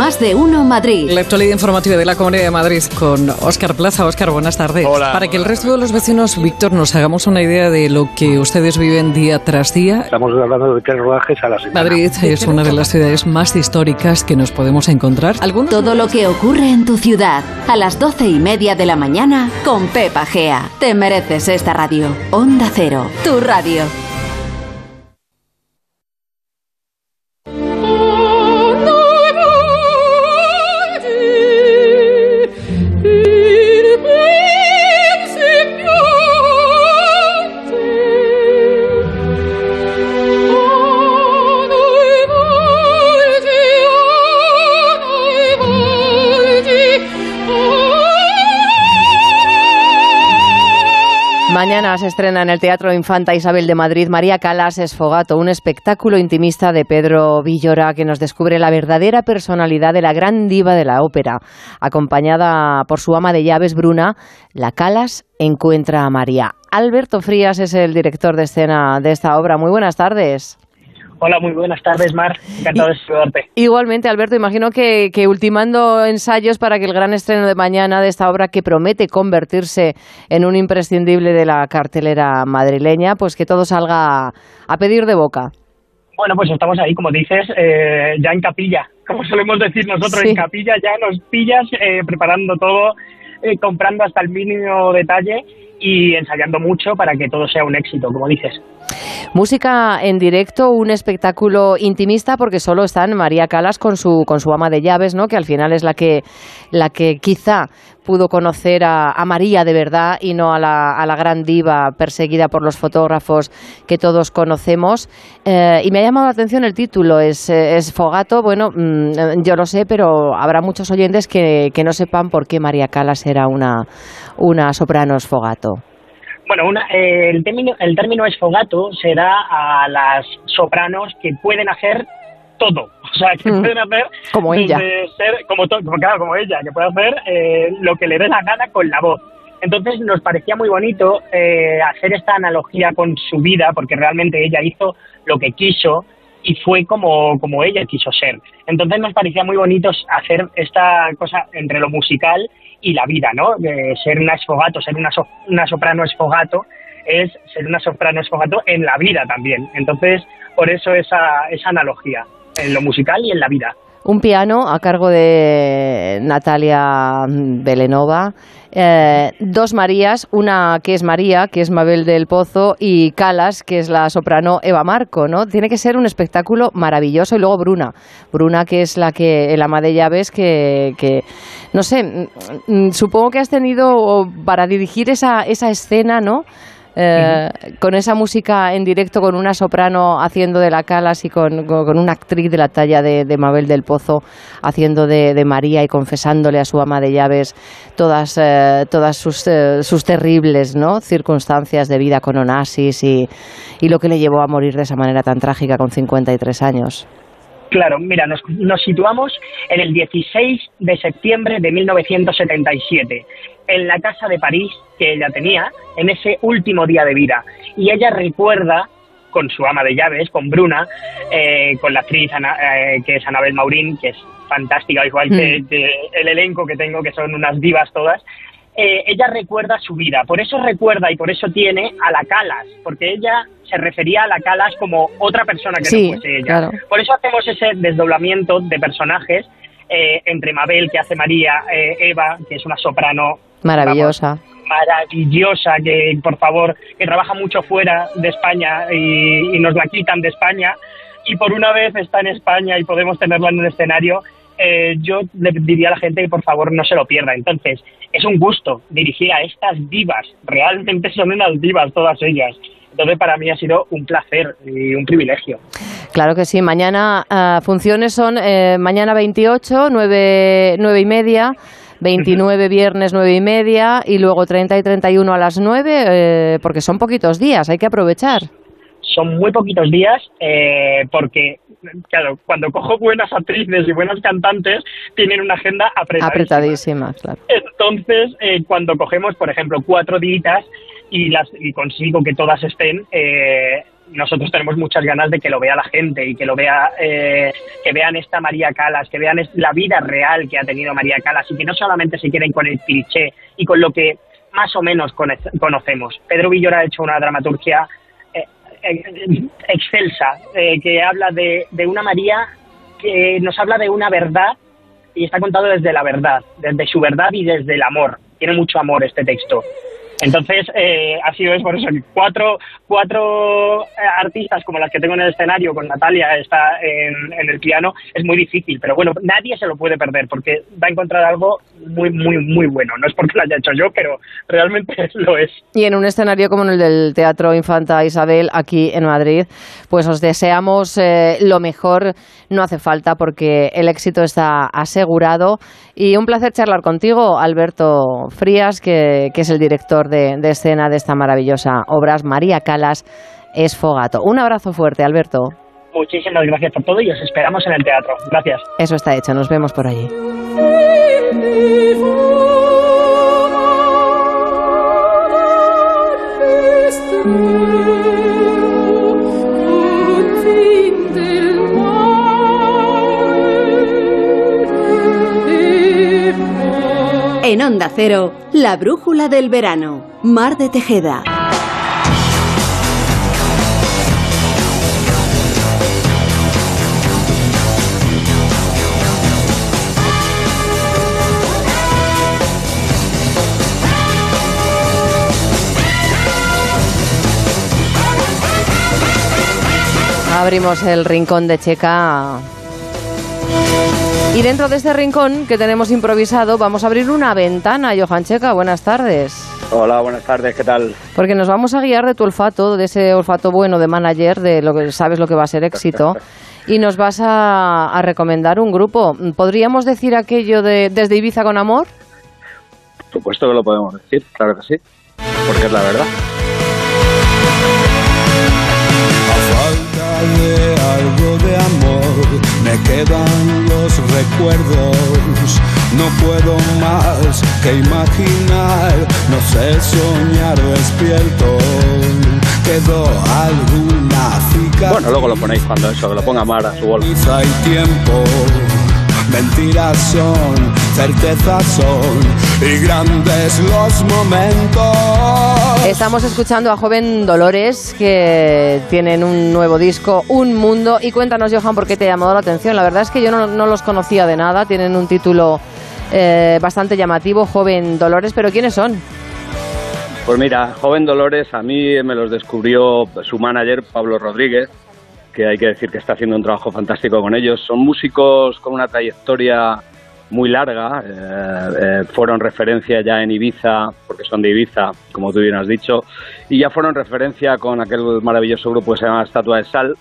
Speaker 2: Más de uno Madrid.
Speaker 23: La actualidad informativa de la Comunidad de Madrid con Óscar Plaza. Óscar, buenas tardes.
Speaker 24: Hola.
Speaker 23: Para que el resto de los vecinos, Víctor, nos hagamos una idea de lo que ustedes viven día tras día.
Speaker 24: Estamos hablando de tres rodajes a la semana.
Speaker 23: Madrid es una de las ciudades más históricas que nos podemos encontrar. Algunos
Speaker 2: Todo lo que ocurre en tu ciudad. A las doce y media de la mañana con Pepa Gea. Te mereces esta radio. Onda Cero, tu radio.
Speaker 1: Estrena en el Teatro Infanta Isabel de Madrid María Calas Esfogato, un espectáculo intimista de Pedro Villora que nos descubre la verdadera personalidad de la gran diva de la ópera. Acompañada por su ama de llaves Bruna, la Calas encuentra a María. Alberto Frías es el director de escena de esta obra. Muy buenas tardes.
Speaker 25: Hola, muy buenas tardes, Mar. Encantado de saludarte.
Speaker 1: Igualmente, Alberto, imagino que, que, ultimando ensayos para que el gran estreno de mañana de esta obra que promete convertirse en un imprescindible de la cartelera madrileña, pues que todo salga a pedir de boca.
Speaker 25: Bueno, pues estamos ahí, como dices, eh, ya en capilla, como solemos decir nosotros,
Speaker 1: Sí.
Speaker 25: en capilla ya nos pillas eh, preparando todo, eh, comprando hasta el mínimo detalle y ensayando mucho para que todo sea un éxito, como dices.
Speaker 1: Música en directo, un espectáculo intimista porque solo están María Calas con su con su ama de llaves, ¿no? Que al final es la que la que quizá pudo conocer a, a María de verdad y no a la, a la gran diva perseguida por los fotógrafos que todos conocemos. Eh, y me ha llamado la atención el título, es, es Fogato. Bueno, mm, yo lo sé, pero habrá muchos oyentes que, que no sepan por qué María Calas era una, una soprano Sfogato.
Speaker 25: Bueno, una- eh, el, término, el término esfogato se da a las sopranos que pueden hacer todo. O sea, que
Speaker 1: Mm.
Speaker 25: pueden hacer.
Speaker 1: Como ella.
Speaker 25: ser- como, to- como- claro, como ella, que puede hacer eh, lo que le dé la gana con la voz. Entonces nos parecía muy bonito eh, hacer esta analogía con su vida, porque realmente ella hizo lo que quiso y fue como, como ella quiso ser. Entonces nos parecía muy bonito hacer esta cosa entre lo musical y la vida, ¿no? De ser una esfogato, ser una, so- una soprano esfogato, es ser una soprano esfogato en la vida también. Entonces, por eso esa, esa analogía, en lo musical y en la vida.
Speaker 1: Un piano a cargo de Natalia Belenova. Eh, dos Marías, una que es María, que es Mabel del Pozo, y Calas, que es la soprano Eva Marco, ¿no? Tiene que ser un espectáculo maravilloso. Y luego Bruna, Bruna que es la que, el ama de llaves, que, que no sé, mm, mm, supongo que has tenido para dirigir esa, esa escena, ¿no? Eh, con esa música en directo, con una soprano haciendo de la Calas y con, con- con una actriz de la talla de, de Mabel del Pozo haciendo de, de María y confesándole a su ama de llaves todas, eh, todas sus, eh, sus terribles ¿no? circunstancias de vida con Onassis y, y lo que le llevó a morir de esa manera tan trágica con 53 años.
Speaker 25: Claro, mira, nos, nos situamos en el 16 de septiembre de 1977, en la casa de París que ella tenía, en ese último día de vida. Y ella recuerda, con su ama de llaves, con Bruna, eh, con la actriz Ana- eh, que es Anabel Maurín, que es fantástica, igual que,
Speaker 4: Mm.
Speaker 25: que el elenco que tengo, que son unas divas todas. Eh, ella recuerda su vida, por eso recuerda y por eso tiene a la Calas, porque ella se refería a la Calas como otra persona que
Speaker 1: Sí,
Speaker 25: no fuese ella.
Speaker 1: claro.
Speaker 25: Por eso hacemos ese desdoblamiento de personajes eh, entre Mabel, que hace María, eh, Eva, que es una soprano
Speaker 1: Maravillosa.
Speaker 25: maravillosa, que por favor, que trabaja mucho fuera de España y, y nos la quitan de España, y por una vez está en España y podemos tenerla en un escenario, eh, yo le diría a la gente que por favor no se lo pierda. Entonces, es un gusto dirigir a estas divas, realmente son unas divas todas ellas. Entonces, para mí ha sido un placer y un privilegio.
Speaker 1: Claro que sí. Mañana ah, funciones son eh, mañana 28, 9, nueve y media. 29 viernes 9 y media y luego 30 y 31 a las 9 eh, porque son poquitos días, hay que aprovechar.
Speaker 25: son muy poquitos días eh, porque, claro, cuando cojo buenas actrices y buenas cantantes, tienen una agenda apretadísima.
Speaker 1: Apretadísima, claro.
Speaker 25: Entonces, eh, cuando cogemos, por ejemplo, cuatro días y, las, y consigo que todas estén, eh, nosotros tenemos muchas ganas de que lo vea la gente y que lo vea, eh, que vean esta María Calas, que vean la vida real que ha tenido María Calas y que no solamente se queden con el cliché y con lo que más o menos cono- conocemos. Pedro Villora ha hecho una dramaturgia excelsa, eh, que habla de, de una María que nos habla de una verdad y está contado desde la verdad, desde su verdad y desde el amor. Tiene mucho amor este texto. Entonces, eh, así es por eso. Cuatro, cuatro eh, artistas como las que tengo en el escenario, con Natalia está en, el piano, es muy difícil. Pero bueno, nadie se lo puede perder porque va a encontrar algo muy, muy, muy bueno. No es porque lo haya hecho yo, pero realmente lo es.
Speaker 1: Y en un escenario como en el del Teatro Infanta Isabel, aquí en Madrid, pues os deseamos eh, lo mejor. No hace falta porque el éxito está asegurado. Y un placer charlar contigo, Alberto Frías, que es el director de, de escena de esta maravillosa obra, María Calas es Fogato. Un abrazo fuerte, Alberto.
Speaker 25: Muchísimas gracias por todo y os esperamos en el teatro. Gracias.
Speaker 1: Eso está hecho, nos vemos por allí.
Speaker 2: En Onda Cero, la brújula del verano. Mar de Tejeda.
Speaker 1: Abrimos el rincón de Checa. Y dentro de este rincón que tenemos improvisado, vamos a abrir una ventana. Johan Checa, buenas tardes.
Speaker 26: Hola, buenas tardes, ¿qué tal?
Speaker 1: Porque nos vamos a guiar de tu olfato, de ese olfato bueno de manager, de lo que sabes lo que va a ser éxito. Y nos vas a, a recomendar un grupo. ¿Podríamos decir aquello de Desde Ibiza con Amor?
Speaker 26: Por supuesto que lo podemos decir, claro que sí, porque es la verdad.
Speaker 27: A falta de algo de amor, me quedan los recuerdos. No puedo más que imaginar, no sé soñar despierto. Quedó alguna cicatriz.
Speaker 26: Bueno, luego lo ponéis cuando eso, que lo ponga Mar a su bola.
Speaker 27: Tiempo, mentiras son certezas son y grandes los momentos.
Speaker 1: Estamos escuchando a Joven Dolores que tienen un nuevo disco, Un Mundo. Y cuéntanos, Johan, por qué te ha llamado la atención. La verdad es que yo no, no los conocía de nada. Tienen un título eh, bastante llamativo, Joven Dolores. Pero ¿quiénes son?
Speaker 26: Pues mira, Joven Dolores a mí me los descubrió su manager, Pablo Rodríguez, que hay que decir que está haciendo un trabajo fantástico con ellos. Son músicos con una trayectoria muy larga, eh, eh, fueron referencia ya en Ibiza, porque son de Ibiza, como tú bien has dicho, y ya fueron referencia con aquel maravilloso grupo que se llama Estatua de Sal,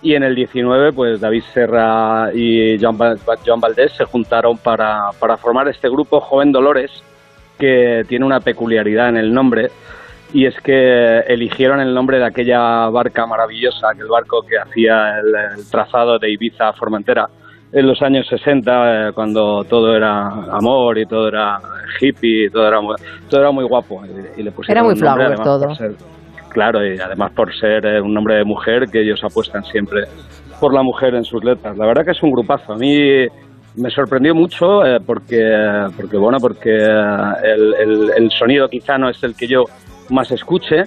Speaker 26: y en el 19, pues David Serra y Joan, Joan Valdés se juntaron para, para formar este grupo Joven Dolores, que tiene una peculiaridad en el nombre, y es que eligieron el nombre de aquella barca maravillosa, aquel barco que hacía el, el trazado de Ibiza a Formentera en los años 60, eh, cuando todo era amor y todo era hippie, y todo era muy, todo era muy guapo. Y, y le pusieron
Speaker 1: Era muy
Speaker 26: nombre,
Speaker 1: flower todo.
Speaker 26: ser- claro, y además por ser eh, un nombre de mujer, que ellos apuestan siempre por la mujer en sus letras. La verdad que es un grupazo. A mí me sorprendió mucho eh, porque, porque, bueno, porque eh, el, el- el sonido quizá no es el que yo más escuche,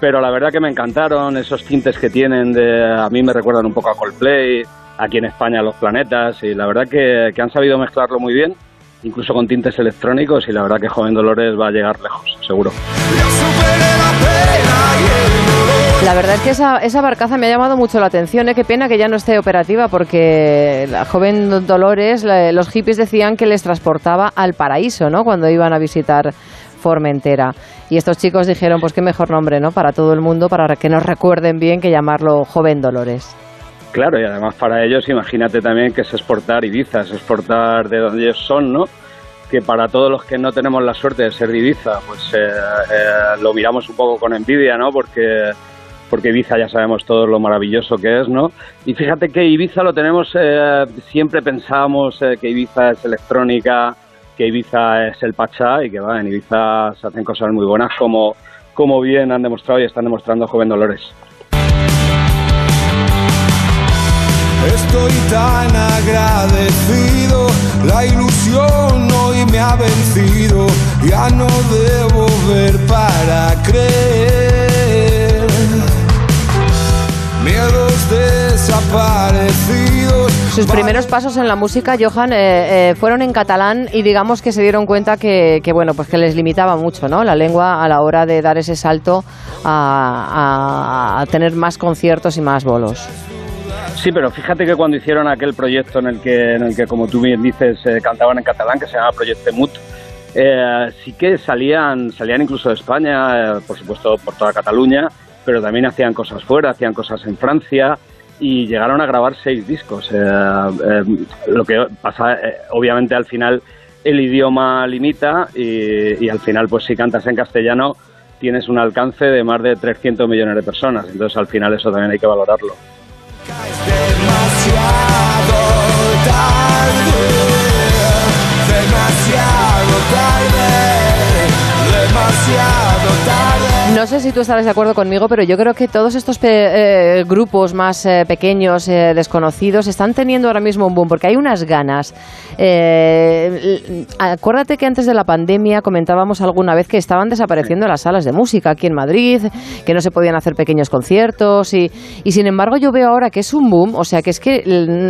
Speaker 26: pero la verdad que me encantaron esos tintes que tienen de a mí me recuerdan un poco a Coldplay aquí en España los planetas y la verdad que, han sabido mezclarlo muy bien incluso con tintes electrónicos y la verdad que Joven Dolores va a llegar lejos seguro
Speaker 1: La verdad es que esa, barcaza me ha llamado mucho la atención. ¿eh? Qué pena que ya no esté operativa porque joven Dolores, los hippies decían que les transportaba al paraíso, ¿no? Cuando iban a visitar Formentera. Y estos chicos dijeron, pues qué mejor nombre, ¿no? Para todo el mundo, para que nos recuerden bien que llamarlo Joven Dolores.
Speaker 26: Claro, y además para ellos imagínate también que es exportar Ibiza, es exportar de donde ellos son, ¿no? Que para todos los que no tenemos la suerte de ser de Ibiza, pues eh, eh, lo miramos un poco con envidia, ¿no? Porque, porque Ibiza ya sabemos todo lo maravilloso que es, ¿no? Y fíjate que Ibiza lo tenemos, eh, siempre pensábamos eh, que Ibiza es electrónica, que Ibiza es el Pachá y que va, en Ibiza se hacen cosas muy buenas como, como bien han demostrado y están demostrando Joven Dolores.
Speaker 27: Estoy tan agradecido, la ilusión hoy me ha vencido, ya no debo ver para creer. Miedos desaparecidos.
Speaker 1: Sus primeros pasos en la música, Johan, eh, eh, fueron en catalán y digamos que se dieron cuenta que, que, bueno, pues que les limitaba mucho, ¿no? La lengua a la hora de dar ese salto a, a- a tener más conciertos y más bolos.
Speaker 26: Sí, pero fíjate que cuando hicieron aquel proyecto en el que, en el que como tú bien dices, eh, cantaban en catalán, que se llama Proyecto Mut, eh, sí que salían, salían incluso de España, eh, por supuesto por toda Cataluña, pero también hacían cosas fuera, hacían cosas en Francia y llegaron a grabar seis discos. Eh, eh, lo que pasa, eh, obviamente al final el idioma limita y, al final pues si cantas en castellano tienes un alcance de más de 300 millones de personas, entonces al final eso también hay que valorarlo.
Speaker 27: Demasiado tarde, demasiado tarde, demasiado tarde.
Speaker 1: No sé si tú estarás de acuerdo conmigo, pero yo creo que todos estos pe- eh, grupos más eh, pequeños, eh, desconocidos, están teniendo ahora mismo un boom, porque hay unas ganas. Acuérdate que antes de la pandemia comentábamos alguna vez que estaban desapareciendo las salas de música aquí en Madrid, que no se podían hacer pequeños conciertos, y, y sin embargo yo veo ahora que es un boom, o sea que es que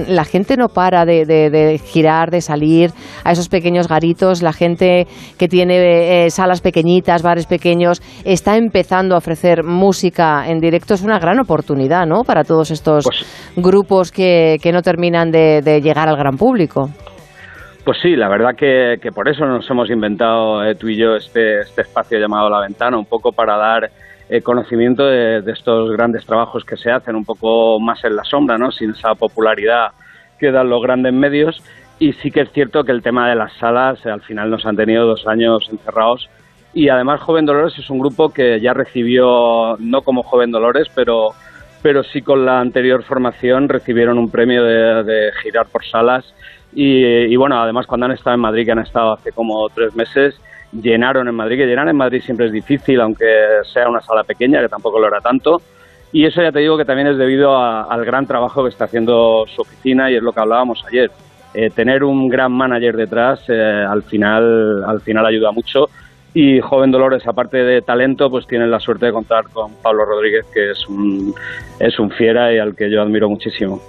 Speaker 1: la gente no para de, de- girar, de salir a esos pequeños garitos, la gente que tiene salas pequeñitas, bares pequeños, está empezando a ofrecer música en directo, es una gran oportunidad, ¿no? Para todos estos grupos que, que no terminan de, de llegar al gran público.
Speaker 26: Pues sí, la verdad que, que por eso nos hemos inventado eh, tú y yo este, este espacio llamado La Ventana, un poco para dar eh, conocimiento de, de estos grandes trabajos que se hacen, un poco más en la sombra, ¿no? sin esa popularidad que dan los grandes medios. Y sí que es cierto que el tema de las salas eh, al final nos han tenido dos años encerrados. Y además Joven Dolores es un grupo que ya recibió, no como Joven Dolores, pero, pero sí con la anterior formación recibieron un premio de, de girar por salas. Y, y bueno, además cuando han estado en Madrid, que han estado hace como tres meses, llenaron en Madrid, que llenar en Madrid siempre es difícil, aunque sea una sala pequeña, que tampoco lo era tanto. Y eso ya te digo que también es debido a- al gran trabajo que está haciendo su oficina y es lo que hablábamos ayer. eh, tener un gran manager detrás eh, al final al final ayuda mucho y Joven Dolores aparte de talento pues tienen la suerte de contar con Pablo Rodríguez que es un es un fiera y al que yo admiro muchísimo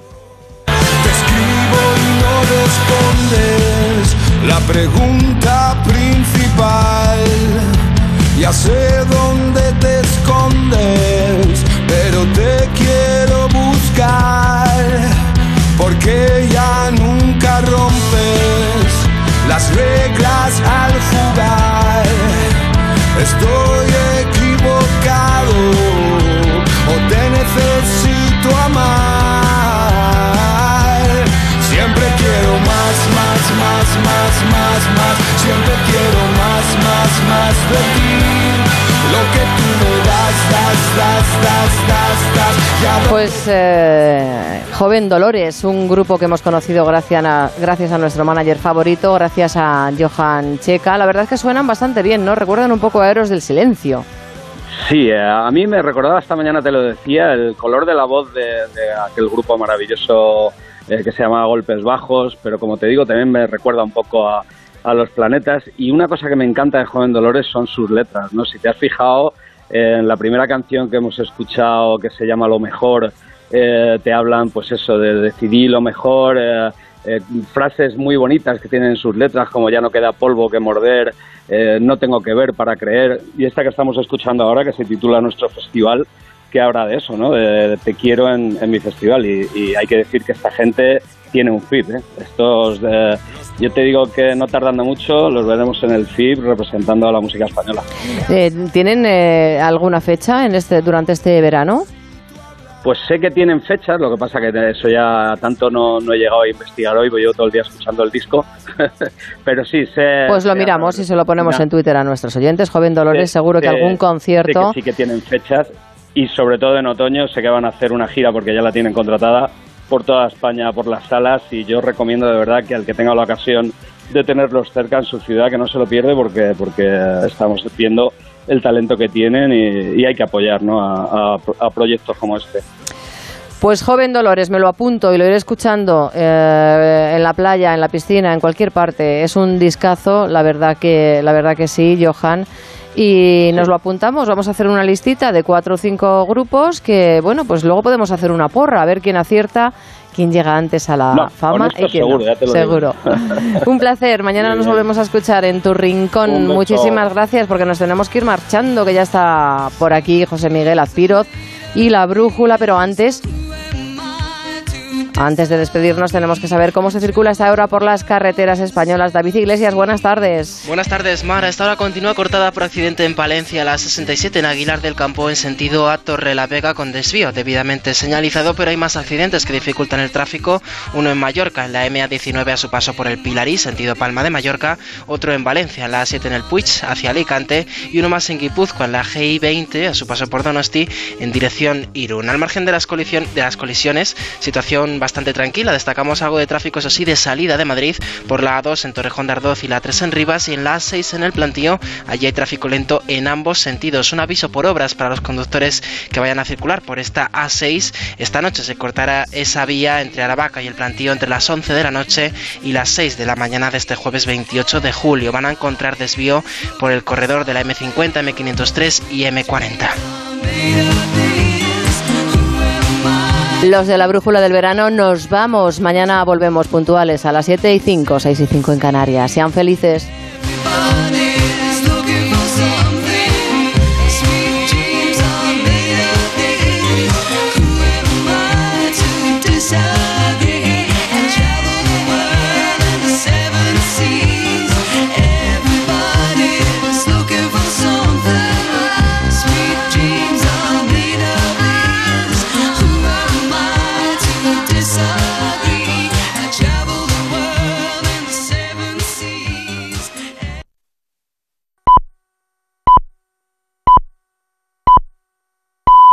Speaker 27: no respondes la pregunta principal. Ya sé dónde te escondes, pero te quiero buscar, porque ya nunca rompes las reglas al jugar. Estoy equivocado o te necesito amar. Siempre quiero más, más, más, más, más, más. Siempre quiero más, más, más de ti. Lo que tú me das, das, das, das, das, das. Ya
Speaker 1: Pues eh, Joven Dolores, un grupo que hemos conocido gracias a, gracias a nuestro manager favorito, gracias a Johan Checa. La verdad es que suenan bastante bien, ¿no? Recuerdan un poco a Héroes del Silencio.
Speaker 26: Sí, eh, a mí me recordaba esta mañana, te lo decía, el color de la voz de, de aquel grupo maravilloso eh, que se llama Golpes Bajos, pero como te digo, también me recuerda un poco a, a, los planetas. Y una cosa que me encanta de Joven Dolores son sus letras, ¿no? Si te has fijado eh, en la primera canción que hemos escuchado, que se llama Lo Mejor, eh, te hablan, pues eso, de decidir lo mejor, eh, frases muy bonitas que tienen en sus letras, como ya no queda polvo que morder, no tengo que ver para creer. Y esta que estamos escuchando ahora, que se titula Nuestro Festival, que habla de eso, ¿no? De, te quiero en, mi festival y, hay que decir que esta gente tiene un FIB, ¿eh? Estos, eh, yo te digo que no tardando mucho los veremos en el FIB representando a la música española.
Speaker 1: Eh, ¿Tienen eh, alguna fecha en este durante este verano?
Speaker 26: Pues sé que tienen fechas, lo que pasa que eso ya tanto no, no he llegado a investigar hoy, voy yo todo el día escuchando el disco, pero sí sé...
Speaker 1: Pues lo miramos y se lo ponemos en Twitter a nuestros oyentes. Joven Dolores,
Speaker 26: sé
Speaker 1: seguro que
Speaker 26: que-
Speaker 1: algún concierto...
Speaker 26: sé que sí que tienen fechas y sobre todo en otoño sé que van a hacer una gira porque ya la tienen contratada por toda España, por las salas y yo recomiendo de verdad que al que tenga la ocasión de tenerlos cerca en su ciudad que no se lo pierde porque, porque estamos viendo el talento que tienen y, hay que apoyar ¿no? a proyectos como este.
Speaker 1: Pues joven Dolores, me lo apunto y lo iré escuchando eh, en la playa, en la piscina, en cualquier parte. Es un discazo, la verdad que, la verdad que sí, Johan. Y nos lo apuntamos, vamos a hacer una listita de cuatro o cinco grupos que, bueno, pues luego podemos hacer una porra, a ver quién acierta, quién llega antes a la
Speaker 26: No,
Speaker 1: fama y quién
Speaker 26: seguro,
Speaker 1: no.
Speaker 26: ya te lo digo.
Speaker 1: seguro. Un placer, mañana nos volvemos a escuchar en tu rincón. Muchísimas gracias porque nos tenemos que ir marchando, que ya está por aquí José Miguel Azpiroz y la brújula, pero antes antes de despedirnos tenemos que saber cómo se circula esta hora por las carreteras españolas. David Iglesias, buenas tardes.
Speaker 4: Buenas tardes, Mar. Esta hora continúa cortada por accidente en Palencia, a la 67 en Aguilar del Campo, en sentido a Torre la Vega con desvío debidamente señalizado, pero hay más accidentes que dificultan el tráfico. Uno en Mallorca, en la MA19 a su paso por el Pilarí, sentido Palma de Mallorca. Otro en Valencia, en la A7 en el Puig, hacia Alicante. Y uno más en Guipúzcoa, en la GI20 a su paso por Donosti, en dirección Irún. Al margen de las, colisión- de las colisiones, situación bastante tranquila. Destacamos algo de tráfico, eso sí, de salida de Madrid por la A2 en Torrejón de Ardoz y la A3 en Rivas y en la A6 en el plantío. Allí hay tráfico lento en ambos sentidos. Un aviso por obras para los conductores que vayan a circular por esta A6. Esta noche se cortará esa vía entre Aravaca y el plantío entre las 11 de la noche y las 6 de la mañana de este jueves 28 de julio. Van a encontrar desvío por el corredor de la M50, M503 y M40.
Speaker 1: Los de la brújula del verano nos vamos. Mañana volvemos puntuales a las 7 y 5, 6 y 5 en Canarias. Sean felices.